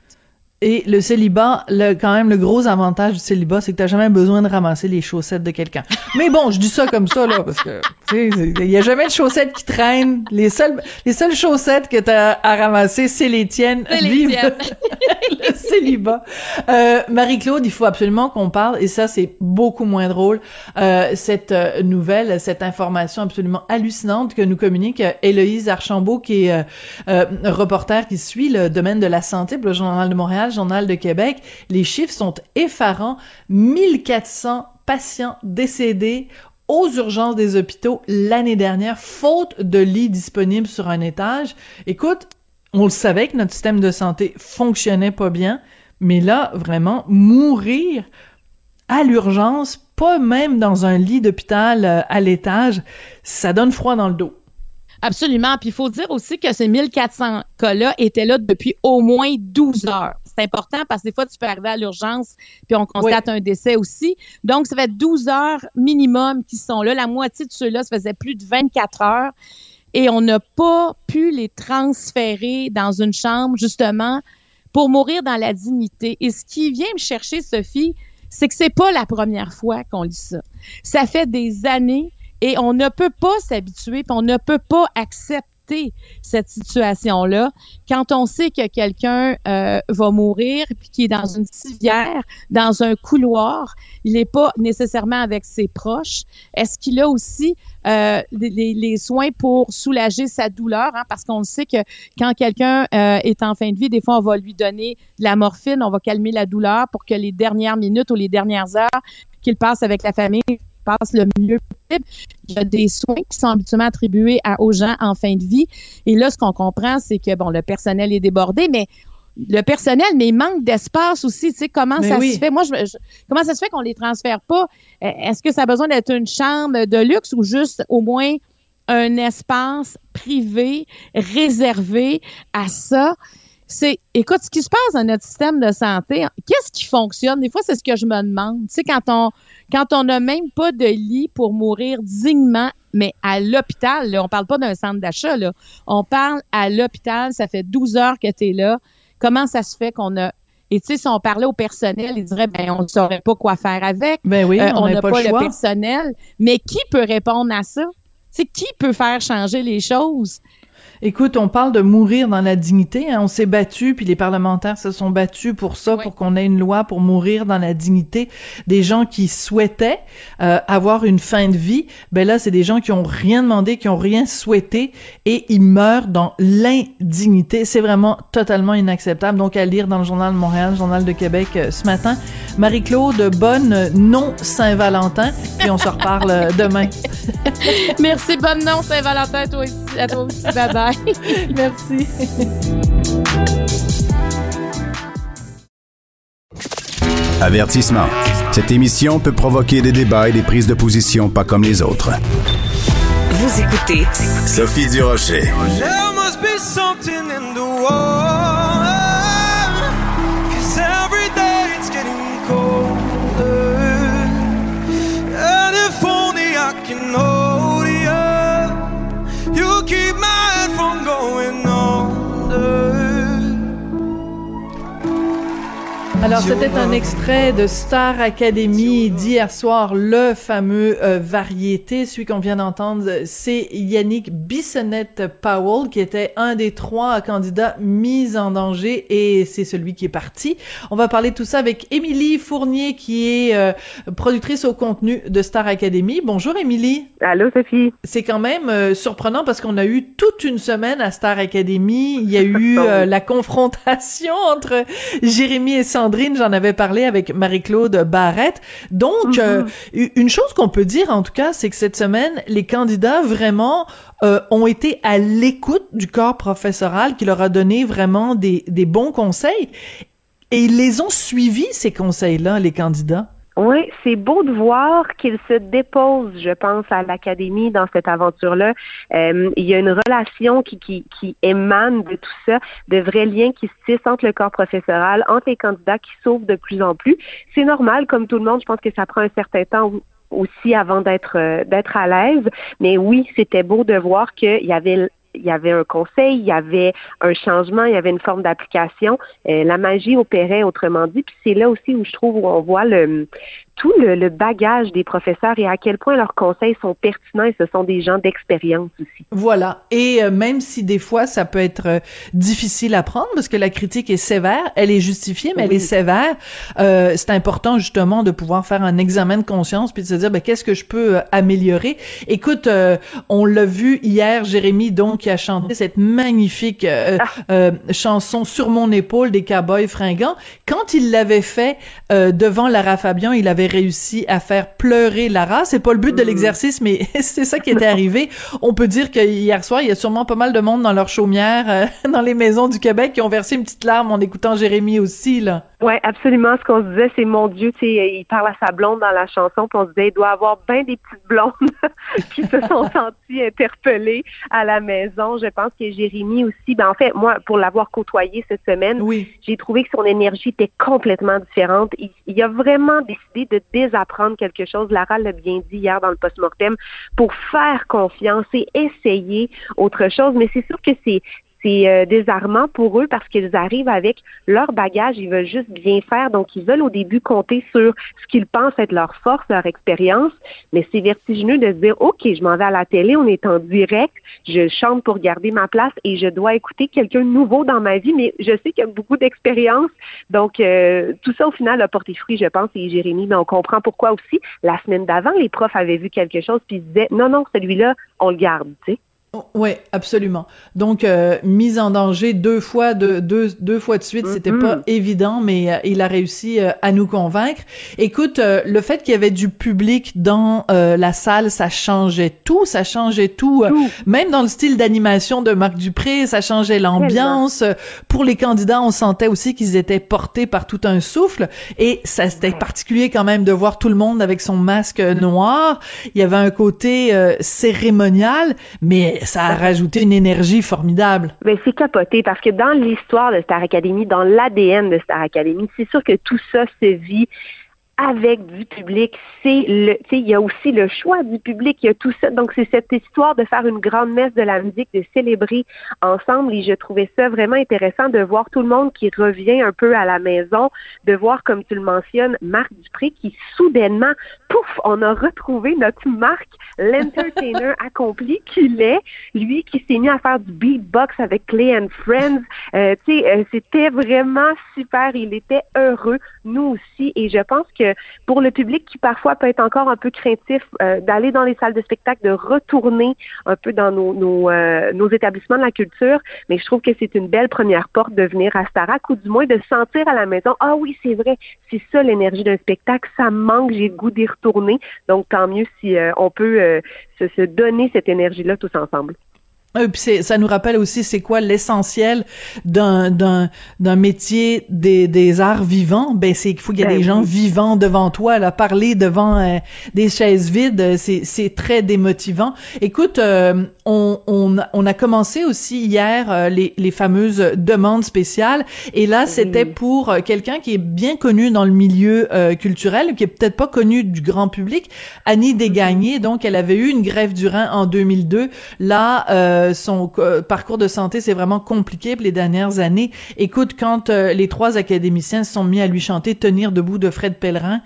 Et le célibat, le, quand même, le gros avantage du célibat, c'est que t'as jamais besoin de ramasser les chaussettes de quelqu'un. Mais bon, je dis ça comme ça, là, parce que, tu sais, il y a jamais de chaussettes qui traînent. Les seules, les seules chaussettes que t'as à ramasser, c'est les tiennes.
Les
Vive
tiennes.
le célibat. Euh, Marie-Claude, il faut absolument qu'on parle, et ça, c'est beaucoup moins drôle, euh, cette euh, nouvelle, cette information absolument hallucinante que nous communique euh, Héloïse Archambault, qui est euh, euh, reporter qui suit le domaine de la santé pour le Journal de Montréal, Journal de Québec. Les chiffres sont effarants. 1400 patients décédés aux urgences des hôpitaux l'année dernière, faute de lits disponibles sur un étage. Écoute, on le savait que notre système de santé fonctionnait pas bien, mais là, vraiment, mourir à l'urgence, pas même dans un lit d'hôpital euh, à l'étage, ça donne froid dans le dos.
Absolument. Puis il faut dire aussi que ces 1400 cas-là étaient là depuis au moins 12 heures. C'est important parce que des fois, tu peux arriver à l'urgence puis on constate un décès aussi. Donc, ça fait 12 heures minimum qui sont là. La moitié de ceux-là, ça faisait plus de 24 heures. Et on n'a pas pu les transférer dans une chambre, justement, pour mourir dans la dignité. Et ce qui vient me chercher, Sophie, c'est que c'est pas la première fois qu'on lit ça. Ça fait des années et on ne peut pas s'habituer, on ne peut pas accepter cette situation-là quand on sait que quelqu'un euh, va mourir puis qui est dans une civière, dans un couloir, il n'est pas nécessairement avec ses proches. Est-ce qu'il a aussi euh, les, les soins pour soulager sa douleur? hein? Parce qu'on sait que quand quelqu'un euh, est en fin de vie, des fois, on va lui donner de la morphine, on va calmer la douleur pour que les dernières minutes ou les dernières heures qu'il passe avec la famille passe le mieux possible. Il y a des soins qui sont habituellement attribués à, aux gens en fin de vie. Et là, ce qu'on comprend, c'est que, bon, le personnel est débordé, mais le personnel, mais il manque d'espace aussi. Tu sais, comment
Mais
ça
oui.
se fait? Moi, je, je- comment ça se fait qu'on les transfère pas? Euh, Est-ce que ça a besoin d'être une chambre de luxe ou juste au moins un espace privé réservé à ça? C'est, écoute, ce qui se passe dans notre système de santé, qu'est-ce qui fonctionne? Des fois, c'est ce que je me demande. Tu sais, quand on, quand on n'a même pas de lit pour mourir dignement, mais à l'hôpital, là, on parle pas d'un centre d'achat, là. On parle à l'hôpital, ça fait 12 heures que tu es là. Comment ça se fait qu'on a et tu sais, si on parlait au personnel, ils diraient, ben, on ne saurait pas quoi faire avec.
Ben oui,
Euh,
on n'a pas,
pas,
le
le
choix.
personnel. Mais qui peut répondre à ça? C'est qui peut faire changer les choses?
Écoute, on parle de mourir dans la dignité. Hein. On s'est battu, puis les parlementaires se sont battus pour ça, pour qu'on ait une loi pour mourir dans la dignité. Des gens qui souhaitaient euh, avoir une fin de vie, ben là, c'est des gens qui ont rien demandé, qui ont rien souhaité, et ils meurent dans l'indignité. C'est vraiment totalement inacceptable. Donc, à lire dans le Journal de Montréal, le Journal de Québec euh, ce matin. Marie-Claude, bonne non-Saint-Valentin, puis on se reparle euh, demain.
Merci, bonne non-Saint-Valentin à toi aussi. À toi aussi. Bye bye.
Merci.
Avertissement. Cette émission peut provoquer des débats et des prises de position pas comme les autres.
Vous écoutez
Sophie Durocher.
There must be something in the water.
Alors, c'était un extrait de Star Academy d'hier soir, le fameux euh, variété. Celui qu'on vient d'entendre, c'est Yannick Bissonnette-Powell, qui était un des trois candidats mis en danger, et c'est celui qui est parti. On va parler de tout ça avec Émilie Fournier, qui est euh, productrice au contenu de Star Academy. Bonjour, Émilie.
Allô, Sophie.
C'est quand même euh, surprenant parce qu'on a eu toute une semaine à Star Academy. Il y a eu euh, la confrontation entre Jérémy et Sandrine. J'en avais parlé avec Marie-Claude Barrette. Donc, euh, une chose qu'on peut dire en tout cas, c'est que cette semaine, les candidats vraiment euh, ont été à l'écoute du corps professoral qui leur a donné vraiment des, des bons conseils. Et ils les ont suivis, ces conseils-là, les candidats?
Oui, c'est beau de voir qu'il se dépose, je pense, à l'académie dans cette aventure-là. Euh, il y a une relation qui, qui, qui émane de tout ça, de vrais liens qui se tissent entre le corps professoral, entre les candidats qui s'ouvrent de plus en plus. C'est normal, comme tout le monde, je pense que ça prend un certain temps aussi avant d'être euh, d'être à l'aise. Mais oui, c'était beau de voir qu'il y avait il y avait un conseil, il y avait un changement, il y avait une forme d'application. Euh, la magie opérait, autrement dit. Puis c'est là aussi où je trouve où on voit le tout le, le, bagage des professeurs et à quel point leurs conseils sont pertinents et ce sont des gens d'expérience aussi.
Voilà. Et euh, même si des fois ça peut être euh, difficile à prendre parce que la critique est sévère, elle est justifiée, mais oui. elle est sévère. Euh, c'est important justement de pouvoir faire un examen de conscience puis de se dire ben, qu'est-ce que je peux euh, améliorer? Écoute, on l'a vu hier, Jérémy donc qui a chanté cette magnifique ah. chanson sur mon épaule des Cowboys fringants. Quand il l'avait fait devant Lara Fabian, il avait réussi à faire pleurer Lara. C'est pas le but de l'exercice, mais c'est ça qui était arrivé. On peut dire que hier soir, il y a sûrement pas mal de monde dans leur chaumière, euh, dans les maisons du Québec, qui ont versé une petite larme en écoutant Jérémy aussi, là.
Oui, absolument. Ce qu'on se disait, c'est mon Dieu, tu sais, il parle à sa blonde dans la chanson, puis on se disait, il doit avoir bien des petites blondes qui se sont senties interpellées à la maison. Je pense que Jérémy aussi, ben en fait, moi, pour l'avoir côtoyé cette semaine,
oui.
j'ai trouvé que son énergie était complètement différente. Il, il, a vraiment décidé de désapprendre quelque chose. Lara l'a bien dit hier dans le post-mortem, pour faire confiance et essayer autre chose. Mais c'est sûr que c'est c'est euh, désarmant pour eux parce qu'ils arrivent avec leur bagage, ils veulent juste bien faire, donc ils veulent au début compter sur ce qu'ils pensent être leur force, leur expérience, mais c'est vertigineux de se dire, OK, je m'en vais à la télé, on est en direct, je chante pour garder ma place et je dois écouter quelqu'un de nouveau dans ma vie, mais je sais qu'il y a beaucoup d'expérience, donc euh, tout ça au final a porté fruit, je pense, et Jérémy, mais on comprend pourquoi aussi. La semaine d'avant, les profs avaient vu quelque chose puis ils disaient, non, non, celui-là, on le garde, tu sais.
Oui, absolument. Donc euh, mise en danger deux fois de deux deux fois de suite, mm -hmm. c'était pas évident, mais euh, il a réussi euh, à nous convaincre. Écoute, euh, le fait qu'il y avait du public dans euh, la salle, ça changeait tout, ça changeait tout,
tout.
même dans le style d'animation de Marc Dupré, ça changeait l'ambiance. Pour les candidats, on sentait aussi qu'ils étaient portés par tout un souffle, et ça c'était particulier quand même de voir tout le monde avec son masque noir. Il y avait un côté cérémonial, mais ça a rajouté une énergie formidable.
Mais c'est capoté parce que dans l'histoire de Star Academy, dans l'ADN de Star Academy, c'est sûr que tout ça se vit avec du public. C'est tu sais, il y a aussi le choix du public, il y a tout ça. Donc c'est cette histoire de faire une grande messe de la musique, de célébrer ensemble. Et je trouvais ça vraiment intéressant de voir tout le monde qui revient un peu à la maison, de voir comme tu le mentionnes, Marc Dupré qui soudainement, pouf, on a retrouvé notre Marc, l'entertainer accompli qu'il est, lui qui s'est mis à faire du beatbox avec Clay and Friends. Euh, tu sais, euh, c'était vraiment super. Il était heureux, nous aussi. Et je pense que pour le public qui parfois peut être encore un peu craintif euh, d'aller dans les salles de spectacle, de retourner un peu dans nos, nos, euh, nos établissements de la culture, mais je trouve que c'est une belle première porte de venir à Starac ou du moins de sentir à la maison, ah oui, c'est vrai, c'est ça l'énergie d'un spectacle, ça manque, j'ai le goût d'y retourner. Donc tant mieux si euh, on peut se, se donner cette énergie-là tous ensemble.
Euh, puis ça nous rappelle aussi c'est quoi l'essentiel d'un d'un d'un métier des des arts vivants. Ben c'est qu'il faut qu'il y ait
Ben
des gens vivants devant toi. Là, parler devant euh, des chaises vides, euh, c'est c'est très démotivant. Écoute, euh, on on a- on a commencé aussi hier euh, les les fameuses demandes spéciales. Et là, c'était pour euh, quelqu'un qui est bien connu dans le milieu euh, culturel, qui est peut-être pas connu du grand public, Annie Desgagnés. Donc, elle avait eu une grève du rein en 2002. Là, euh, son euh, parcours de santé c'est vraiment compliqué pour les dernières années. Écoute, quand les trois académiciens se sont mis à lui chanter Tenir debout de Fred Pellerin,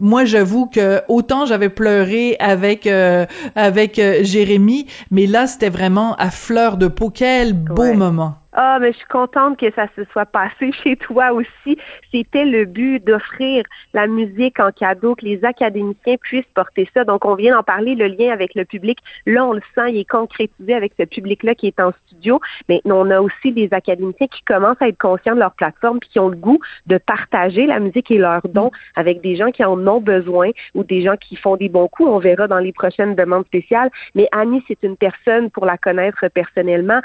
moi, j'avoue que autant j'avais pleuré avec euh, avec euh, Jérémy, mais là, c'était vraiment à fleur de peau. Quel beau
Ouais.
moment.
Ah, mais je suis contente que ça se soit passé chez toi aussi. C'était le but d'offrir la musique en cadeau, que les académiciens puissent porter ça. Donc, on vient d'en parler, le lien avec le public. Là, on le sent, il est concrétisé avec ce public-là qui est en studio. Mais on a aussi des académiciens qui commencent à être conscients de leur plateforme puis qui ont le goût de partager la musique et leurs dons avec des gens qui en ont besoin ou des gens qui font des bons coups. On verra dans les prochaines demandes spéciales. Mais Annie, c'est une personne, pour la connaître personnellement,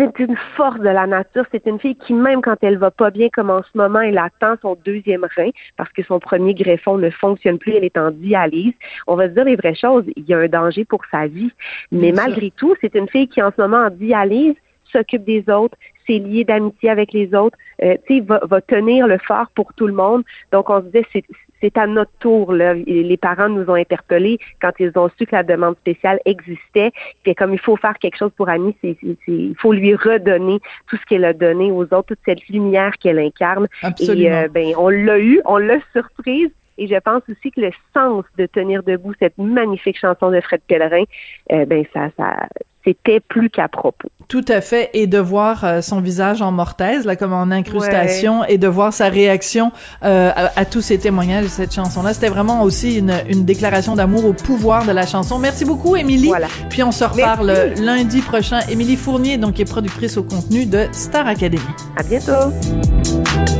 c'est une force de la nature. C'est une fille qui, même quand elle va pas bien, comme en ce moment, elle attend son deuxième rein parce que son premier greffon ne fonctionne plus. Elle est en dialyse. On va se dire les vraies choses. Il y a un danger pour sa vie. Mais malgré tout, c'est une fille qui, en ce moment, en dialyse, s'occupe des autres, s'est liée d'amitié avec les autres, euh, tu sais, va, va tenir le phare pour tout le monde. Donc, on se disait, c'est, à notre tour, là. Les parents nous ont interpellés quand ils ont su que la demande spéciale existait. C'est comme il faut faire quelque chose pour Annie, c'est, c'est- c'est- il faut lui redonner tout ce qu'elle a donné aux autres, toute cette lumière qu'elle incarne.
Absolument.
Et euh, ben, on l'a eu, on l'a surprise. Et je pense aussi que le sens de tenir debout cette magnifique chanson de Fred Pellerin, euh, ben ça, ça, c'était plus qu'à propos.
Tout à fait, et de voir euh, son visage en mortaise, là, comme en incrustation, et de voir sa réaction euh, à, à tous ces témoignages de cette chanson-là. C'était vraiment aussi une, une déclaration d'amour au pouvoir de la chanson. Merci beaucoup, Émilie.
Voilà.
Puis on se reparle
Merci.
lundi prochain. Émilie Fournier, donc, qui est productrice au contenu de Star Academy.
À bientôt.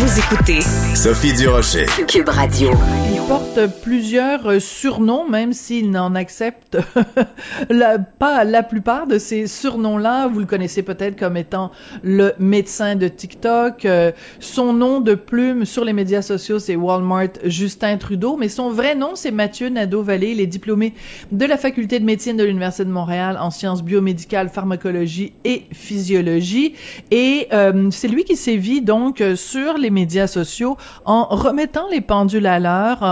Vous écoutez
Sophie Durocher.
Cube Radio.
Il porte plusieurs euh, surnoms, même s'il n'en accepte la- pas la plupart de ces surnoms-là. Vous le connaissez peut-être comme étant le médecin de TikTok. Euh, son nom de plume sur les médias sociaux, c'est Walmart Justin Trudeau, mais son vrai nom, c'est Mathieu Nadeau-Vallée. Il est diplômé de la faculté de médecine de l'Université de Montréal en sciences biomédicales, pharmacologie et physiologie. Et euh, c'est lui qui sévit donc sur les médias sociaux en remettant les pendules à l'heure,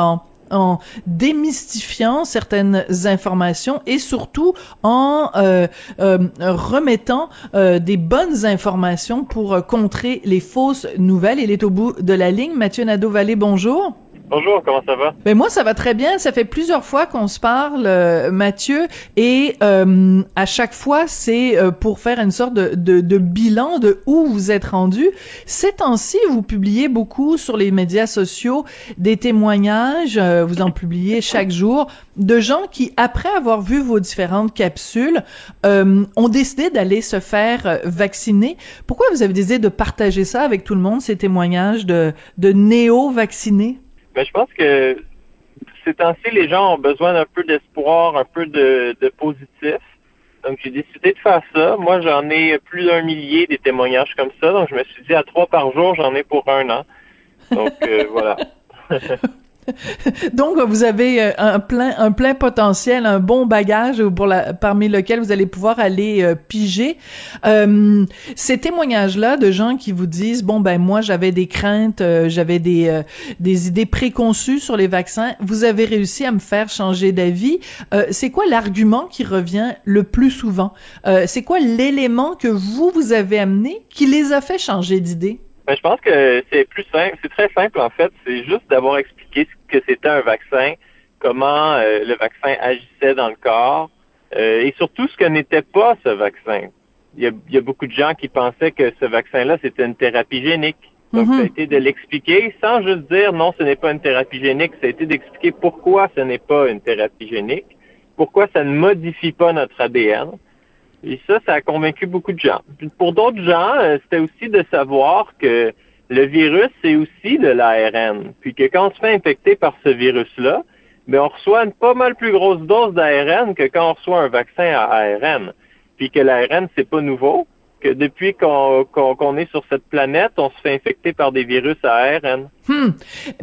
en démystifiant certaines informations et surtout en euh, euh, remettant euh, des bonnes informations pour contrer les fausses nouvelles. Il est au bout de la ligne. Mathieu Nadeau-Vallée, bonjour.
Bonjour, comment ça va?
Ben moi ça va très bien, ça fait plusieurs fois qu'on se parle euh, Mathieu et euh, à chaque fois c'est euh, pour faire une sorte de, de, de bilan de où vous êtes rendu. Ces temps-ci, vous publiez beaucoup sur les médias sociaux des témoignages, euh, vous en publiez chaque jour de gens qui après avoir vu vos différentes capsules euh, ont décidé d'aller se faire vacciner. Pourquoi vous avez décidé de partager ça avec tout le monde ces témoignages de de néo-vaccinés?
Ben, je pense que ces temps-ci, les gens ont besoin d'un peu d'espoir, un peu de, de positif. Donc, j'ai décidé de faire ça. Moi, j'en ai plus d'un millier des témoignages comme ça. Donc, je me suis dit, à trois par jour, j'en ai pour un an. Donc, euh, voilà.
Donc, vous avez euh, un plein, un plein potentiel, un bon bagage pour parmi lequel vous allez pouvoir aller euh, piger. Euh, ces témoignages-là de gens qui vous disent, bon, ben moi, j'avais des craintes, j'avais des, des idées préconçues sur les vaccins, vous avez réussi à me faire changer d'avis. c'est quoi l'argument qui revient le plus souvent? c'est quoi l'élément que vous, vous avez amené qui les a fait changer d'idée?
Ben, je pense que c'est plus simple, c'est très simple en fait, c'est juste d'avoir expliqué ce que c'était un vaccin, comment euh, le vaccin agissait dans le corps euh, et surtout ce que n'était pas ce vaccin. Il y, a, il y, a, beaucoup de gens qui pensaient que ce vaccin-là, c'était une thérapie génique. Donc, ça a été de l'expliquer sans juste dire non, ce n'est pas une thérapie génique. Ça a été d'expliquer pourquoi ce n'est pas une thérapie génique, pourquoi ça ne modifie pas notre ADN. Et ça, ça a convaincu beaucoup de gens. pour d'autres gens, euh, c'était aussi de savoir que le virus, c'est aussi de l'ARN. Puis que quand on se fait infecter par ce virus-là, ben on reçoit une pas mal plus grosse dose d'ARN que quand on reçoit un vaccin à ARN. Puis que l'ARN, c'est pas nouveau que depuis qu'on est sur cette planète, on se fait infecter par des virus à ARN.
Hmm.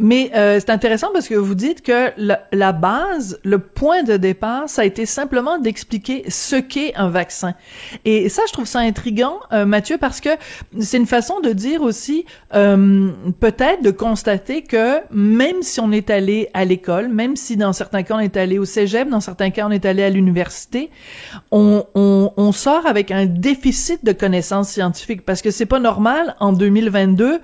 Mais euh, c'est intéressant parce que vous dites que la, la, base, le point de départ, ça a été simplement d'expliquer ce qu'est un vaccin. Et ça, je trouve ça intriguant, euh, Mathieu, parce que c'est une façon de dire aussi, euh, peut-être de constater que même si on est allé à l'école, même si dans certains cas on est allé au cégep, dans certains cas on est allé à l'université, on, on, on sort avec un déficit de connaissances scientifiques parce que c'est pas normal en 2022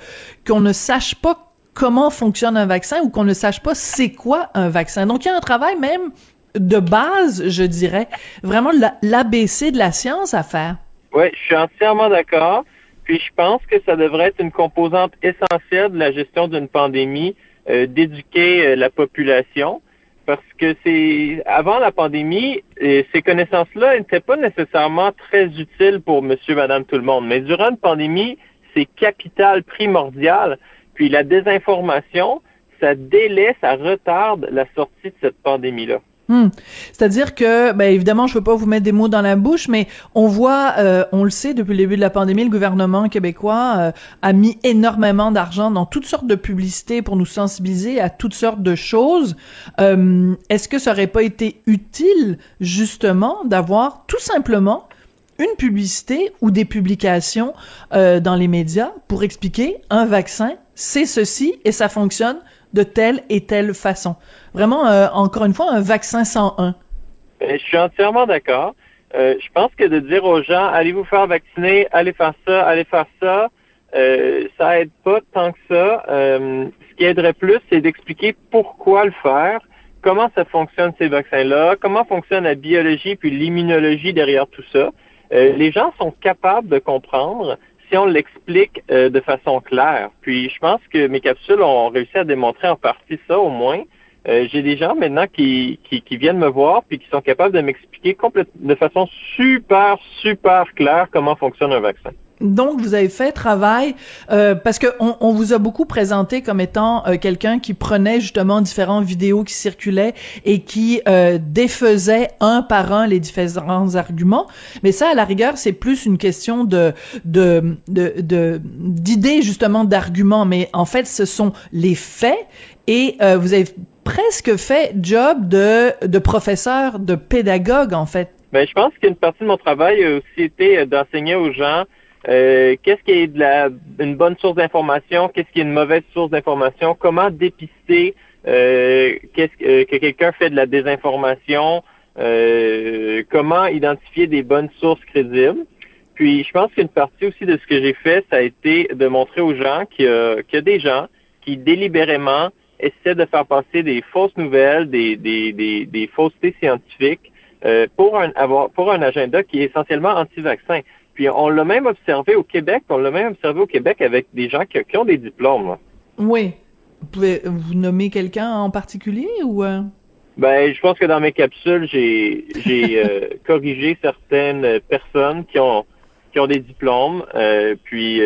qu'on ne sache pas comment fonctionne un vaccin ou qu'on ne sache pas c'est quoi un vaccin. Donc il y a un travail même de base, je dirais, vraiment l'ABC de la science à faire.
Oui, je suis entièrement d'accord. Puis je pense que ça devrait être une composante essentielle de la gestion d'une pandémie, euh, d'éduquer euh, la population parce que c'est avant la pandémie, ces connaissances-là n'étaient pas nécessairement très utiles pour monsieur, madame, tout le monde. Mais durant une pandémie, c'est capital, primordial. Puis la désinformation, ça délaisse, ça retarde la sortie de cette pandémie-là.
Hmm. C'est-à-dire que, ben évidemment, je veux pas vous mettre des mots dans la bouche, mais on voit, euh, on le sait depuis le début de la pandémie, le gouvernement québécois euh, a mis énormément d'argent dans toutes sortes de publicités pour nous sensibiliser à toutes sortes de choses. Euh, est-ce que ça aurait pas été utile justement d'avoir tout simplement une publicité ou des publications dans les médias pour expliquer un vaccin, c'est ceci et ça fonctionne de telle et telle façon. Vraiment, euh, encore une fois, un vaccin 101.
Ben, je suis entièrement d'accord. Euh, je pense que de dire aux gens, allez vous faire vacciner, allez faire ça, allez faire ça, euh, ça aide pas tant que ça. Euh, ce qui aiderait plus, c'est d'expliquer pourquoi le faire, comment ça fonctionne ces vaccins-là, comment fonctionne la biologie puis l'immunologie derrière tout ça. les gens sont capables de comprendre on l'explique de façon claire. Puis je pense que mes capsules ont réussi à démontrer en partie ça au moins. Euh, j'ai des gens maintenant qui, qui, qui, viennent me voir puis qui sont capables de m'expliquer de façon super, super claire comment fonctionne un vaccin.
Donc, vous avez fait travail euh, parce que on, on, vous a beaucoup présenté comme étant euh, quelqu'un qui prenait justement différentes vidéos qui circulaient et qui euh, défaisait un par un les différents arguments. Mais ça, à la rigueur, c'est plus une question de de de d'idées justement d'arguments. Mais en fait, ce sont les faits et euh, vous avez presque fait job de, de professeur, de pédagogue, en fait.
Ben, je pense qu'une partie de mon travail a aussi été d'enseigner aux gens euh, qu'est-ce qui est de la, une bonne source d'information, qu'est-ce qui est une mauvaise source d'information, comment dépister euh, qu'est-ce que, que quelqu'un fait de la désinformation, euh, comment identifier des bonnes sources crédibles? Puis je pense qu'une partie aussi de ce que j'ai fait, ça a été de montrer aux gens qu'il y, y a des gens qui délibérément essaie de faire passer des fausses nouvelles, des, des, des, des faussetés scientifiques euh, pour un avoir pour un agenda qui est essentiellement anti-vaccin. Puis on l'a même observé au Québec, on l'a même observé au Québec avec des gens qui, qui ont des diplômes.
Oui. Vous pouvez vous nommer quelqu'un en particulier ou euh?
Ben, je pense que dans mes capsules, j'ai j'ai euh, corrigé certaines personnes qui ont qui ont des diplômes. Euh, puis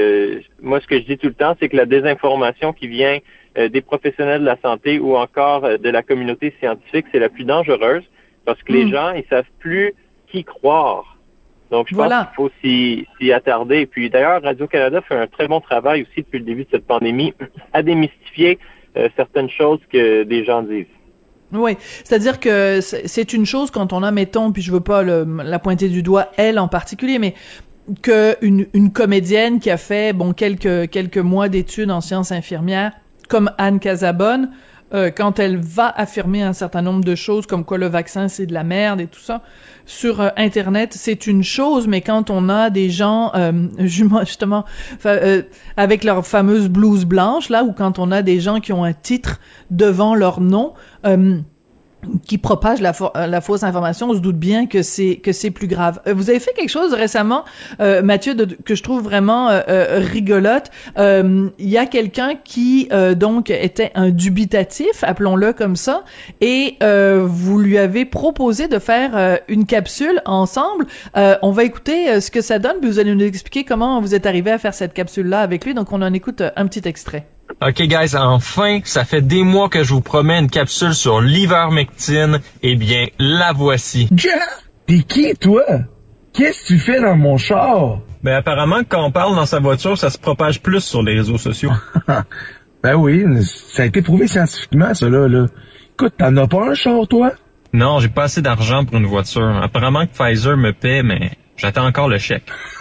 moi, ce que je dis tout le temps, c'est que la désinformation qui vient euh, des professionnels de la santé ou encore euh, de la communauté scientifique, c'est la plus dangereuse parce que les hmm. gens, ils savent plus qui croire. Donc, je pense qu'il faut s'y attarder. puis, d'ailleurs, Radio-Canada fait un très bon travail aussi depuis le début de cette pandémie à démystifier euh, certaines choses que des gens disent.
Oui, c'est-à-dire que c'est c'est une chose quand on a, mettons, puis je veux pas le- la pointer du doigt, elle en particulier, mais que une, une comédienne qui a fait bon quelques quelques mois d'études en sciences infirmières, comme Anne Casabonne, euh, quand elle va affirmer un certain nombre de choses, comme quoi le vaccin c'est de la merde et tout ça, sur euh, Internet, c'est une chose, mais quand on a des gens, euh, justement, euh, avec leur fameuse blouse blanche, là, ou quand on a des gens qui ont un titre devant leur nom, euh, qui propagent la, la fausse information, on se doute bien que c'est que c'est plus grave. Euh, Vous avez fait quelque chose récemment, euh, Mathieu, de- que je trouve vraiment euh, euh, rigolote. Euh, Il y a quelqu'un qui donc était un dubitatif, appelons-le comme ça, et vous lui avez proposé de faire une capsule ensemble. On va écouter ce que ça donne, puis vous allez nous expliquer comment vous êtes arrivé à faire cette capsule-là avec lui. Donc on en écoute un petit extrait.
OK, guys, enfin, ça fait des mois que je vous promets une capsule sur l'ivermectine. Eh bien, la voici.
T'es qui, toi? Qu'est-ce que tu fais dans mon char?
Ben, apparemment, quand on parle dans sa voiture, ça se propage plus sur les réseaux sociaux.
Ben oui, ça a été prouvé scientifiquement, ça, là. là. Écoute, t'en as pas un char, toi?
non, j'ai pas assez d'argent pour une voiture. Apparemment que Pfizer me paie, mais j'attends encore le chèque.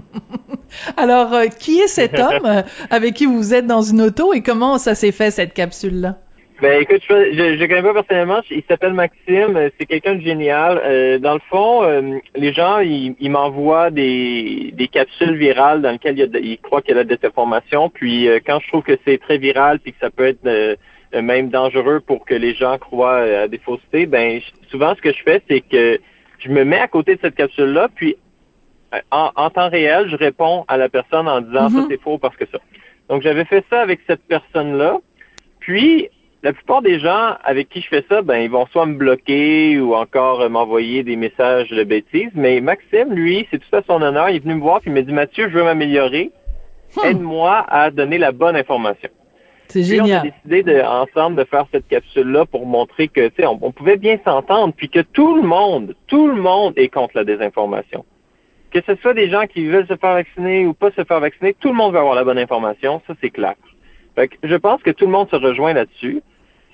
Alors, euh, qui est cet homme euh, avec qui vous êtes dans une auto et comment ça s'est fait cette capsule-là?
Ben écoute, je, je, je connais pas personnellement. Il s'appelle Maxime. euh, C'est quelqu'un de génial. Euh, dans le fond, euh, les gens, ils, ils m'envoient des, des capsules virales dans lesquelles il y a de- ils croient qu'il y a de la désinformation. Puis euh, quand je trouve que c'est très viral puis que ça peut être même dangereux pour que les gens croient à des faussetés, ben souvent ce que je fais, c'est que je me mets à côté de cette capsule-là, puis en, en temps réel, je réponds à la personne en disant ça c'est faux parce que ça. Donc j'avais fait ça avec cette personne-là. Puis la plupart des gens avec qui je fais ça, ben ils vont soit me bloquer ou encore euh, m'envoyer des messages de bêtises. Mais Maxime, lui, c'est tout à son honneur. Il est venu me voir puis il m'a dit Mathieu, je veux m'améliorer. Aide-moi à donner la bonne information.
C'est
Puis on a
génial.
décidé de, ensemble de faire cette capsule-là pour montrer que, tu sais, on, on pouvait bien s'entendre, puis que tout le monde, tout le monde est contre la désinformation. Que ce soit des gens qui veulent se faire vacciner ou pas se faire vacciner, tout le monde veut avoir la bonne information, ça c'est clair. Fait que je pense que tout le monde se rejoint là-dessus.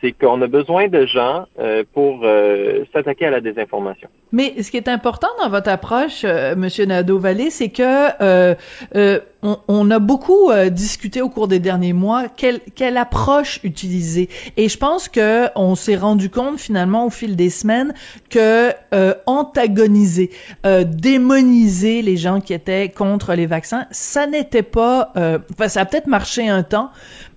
C'est qu'on a besoin de gens euh, pour euh, s'attaquer à la désinformation.
Mais ce qui est important dans votre approche, euh, Monsieur Nadeau-Vallée, c'est que euh, euh, on, on a beaucoup euh, discuté au cours des derniers mois quelle, quelle approche utiliser. Et je pense que on s'est rendu compte finalement au fil des semaines que euh, antagoniser, euh, démoniser les gens qui étaient contre les vaccins, ça n'était pas. Enfin, ça a peut-être marché un temps,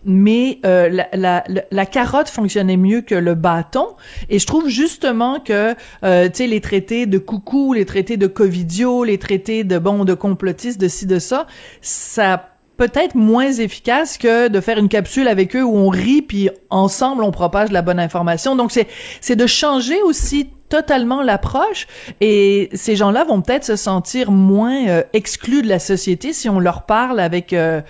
mais euh, la, la, la carotte fonctionnait mieux que le bâton. Et je trouve justement que, euh, tu sais, les traités de coucou, les traités de covidio, les traités de, bon, de complotistes, de ci, de ça, ça peut-être moins efficace que de faire une capsule avec eux où on rit puis ensemble on propage la bonne information. Donc c'est c'est de changer aussi totalement l'approche et ces gens-là vont peut-être se sentir moins euh, exclus de la société si on leur parle avec euh,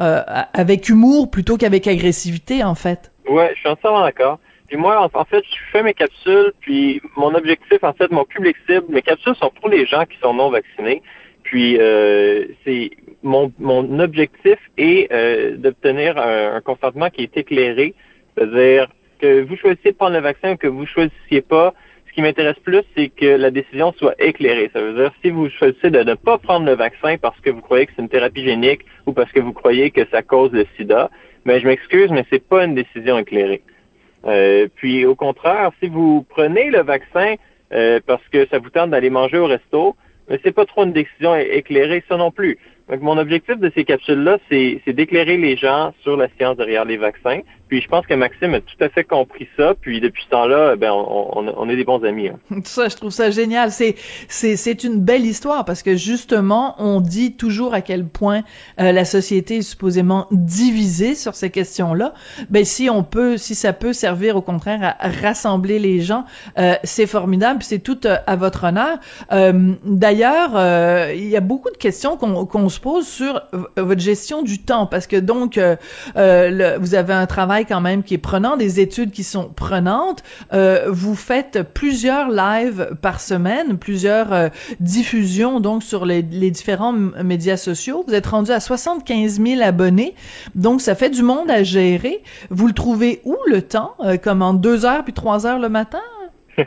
euh, avec humour plutôt qu'avec agressivité en fait.
Ouais, je suis entièrement d'accord. Puis moi, en, fait, je fais mes capsules, puis mon objectif, en fait, mon public cible, mes capsules sont pour les gens qui sont non vaccinés. Puis euh, c'est mon, mon objectif est euh, d'obtenir un, un consentement qui est éclairé, c'est-à-dire que vous choisissiez de prendre le vaccin ou que vous choisissiez pas. Ce qui m'intéresse plus, c'est que la décision soit éclairée. Ça veut dire si vous choisissez de ne pas prendre le vaccin parce que vous croyez que c'est une thérapie génique ou parce que vous croyez que ça cause le sida, mais je m'excuse, mais c'est pas une décision éclairée. Euh, puis au contraire, si vous prenez le vaccin euh, parce que ça vous tente d'aller manger au resto, mais c'est pas trop une décision éclairée, ça non plus. Donc mon objectif de ces capsules-là, c'est d'éclairer les gens sur la science derrière les vaccins. Puis je pense que Maxime a tout à fait compris ça. Puis depuis ce temps-là, ben on, on, on est des bons amis. hein.
Ça, je trouve ça génial. C'est c'est c'est une belle histoire parce que justement, on dit toujours à quel point euh, la société est supposément divisée sur ces questions-là. Ben si on peut, si ça peut servir au contraire à rassembler les gens, euh, c'est formidable. C'est tout euh, à votre honneur. Euh, D'ailleurs, euh, il y a beaucoup de questions qu'on qu'on se pose sur votre gestion du temps parce que donc le- vous avez un travail quand même qui est prenant, des études qui sont prenantes. Euh, vous faites plusieurs lives par semaine, plusieurs euh, diffusions donc sur les, différents médias sociaux. Vous êtes rendu à 75 000 abonnés, donc ça fait du monde à gérer. Vous le trouvez où le temps, euh, comme en deux heures puis trois heures le matin?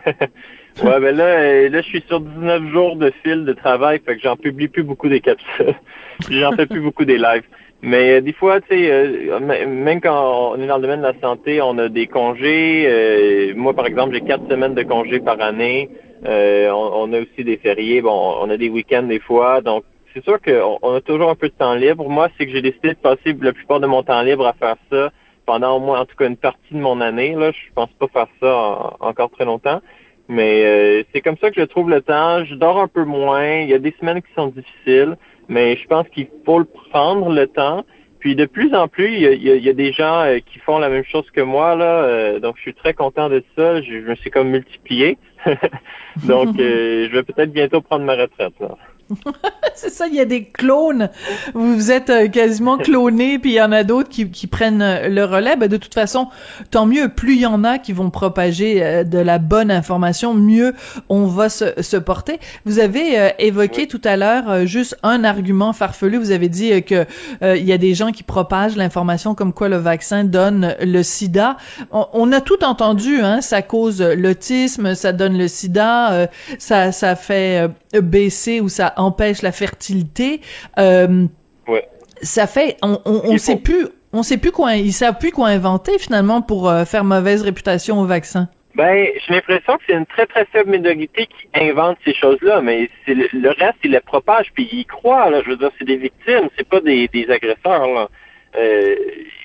Ouais, ben là, euh, là, je suis sur 19 jours de fil de travail, fait que j'en publie plus beaucoup des capsules. J'en fais plus beaucoup des lives. Mais euh, des fois, tu sais, euh, même quand on est dans le domaine de la santé, on a des congés. euh, moi, par exemple, j'ai quatre semaines de congés par année. Euh, on, on a aussi des fériés. Bon, on a des week-ends des fois. Donc, c'est sûr qu'on on a toujours un peu de temps libre. Moi, c'est que j'ai décidé de passer la plupart de mon temps libre à faire ça pendant au moins, en tout cas, une partie de mon année. Là, je pense pas faire ça en- encore très longtemps. Mais euh, c'est comme ça que je trouve le temps. Je dors un peu moins. Il y a des semaines qui sont difficiles, mais je pense qu'il faut le prendre le temps. Puis de plus en plus, il y a, il y des gens euh, qui font la même chose que moi là. euh, donc je suis très content de ça. Je, je me suis comme multiplié. donc euh, je vais peut-être bientôt prendre ma retraite là.
c'est ça, il y a des clones. Vous êtes euh, quasiment clonés, puis il y en a d'autres qui, qui prennent euh, le relais. Ben, de toute façon, tant mieux. Plus il y en a qui vont propager euh, de la bonne information, mieux on va se, se porter. Vous avez euh, évoqué tout à l'heure euh, juste un argument farfelu. Vous avez dit euh, que euh, il y a des gens qui propagent l'information comme quoi le vaccin donne le sida. On, on a tout entendu, hein. Ça cause l'autisme, ça donne le sida, euh, ça, ça fait euh, baisser ou ça empêche la fertilité. Euh,
Ouais.
ça fait, on, on, on sait plus, on sait plus quoi, ils savent plus quoi inventer finalement pour euh, faire mauvaise réputation au vaccin.
Ben, j'ai l'impression que c'est une très très faible minorité qui invente ces choses-là, mais c'est le, le reste, ils les propagent puis ils croient. Là, je veux dire, c'est des victimes, c'est pas des, des agresseurs. Là. Euh,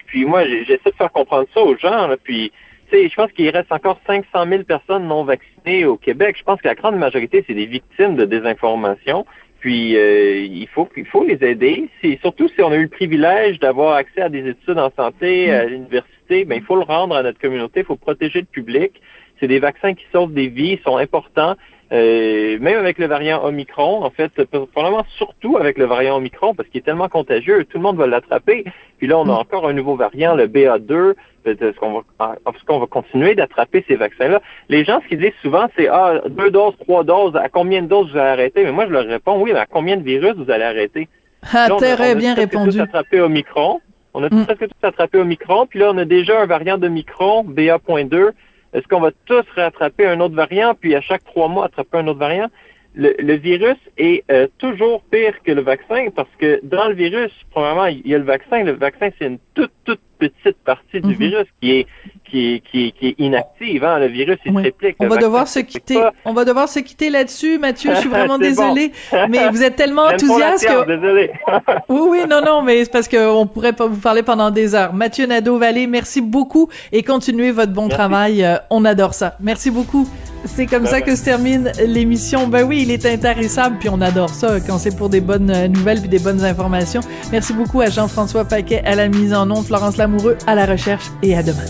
puis moi, j'essaie de faire comprendre ça aux gens. Là, puis, je pense qu'il reste encore 500 000 personnes non vaccinées au Québec. Je pense que la grande majorité, c'est des victimes de désinformation. Puis euh, il faut il faut les aider. Surtout si on a eu le privilège d'avoir accès à des études en santé à l'université, ben il faut le rendre à notre communauté. Il faut protéger le public. C'est des vaccins qui sauvent des vies, sont importants. Euh, même avec le variant Omicron, en fait, probablement surtout avec le variant Omicron, parce qu'il est tellement contagieux, tout le monde va l'attraper. Puis là, on a encore un nouveau variant, le BA2. Est-ce qu'on va, qu'on va continuer d'attraper ces vaccins-là? Les gens, ce qu'ils disent souvent, c'est ah, deux doses, trois doses, à combien de doses vous allez arrêter? Mais moi, je leur réponds, oui, mais à combien de virus vous allez arrêter?
Ah,
Là, on a-
très
on a
bien répondu.
tous attrapé Omicron. On a
Mm.
presque tous attrapé Omicron. Puis là, on a déjà un variant de Micron, BA.2. Est-ce qu'on va tous rattraper un autre variant, puis à chaque trois mois attraper un autre variant? Le, le virus est euh, toujours pire que le vaccin parce que dans le virus, premièrement, il y a le vaccin. Le vaccin, c'est une toute, toute petite partie du
Mhm.
virus qui est, qui est, qui est, qui est inactive. Hein? Le virus, il
Oui.
se réplique.
On va devoir se quitter.
pas.
On va devoir se quitter là-dessus, Mathieu. Je suis vraiment
C'est bon.
désolée, mais vous êtes tellement enthousiaste que
Désolé.
oui, oui, non, non, mais c'est parce qu'on pourrait pas vous parler pendant des heures. Mathieu Nadeau-Vallée, merci beaucoup et continuez votre bon
Merci.
travail. Euh, on adore ça. Merci beaucoup. C'est comme ça
bye.
que se termine l'émission. Ben oui, il est intarissable, puis on adore ça quand c'est pour des bonnes euh, nouvelles puis des bonnes informations. Merci beaucoup à Jean-François Paquet à la mise en onde, Florence Lamoureux à la recherche et à demain.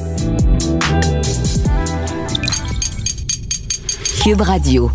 Cube Radio.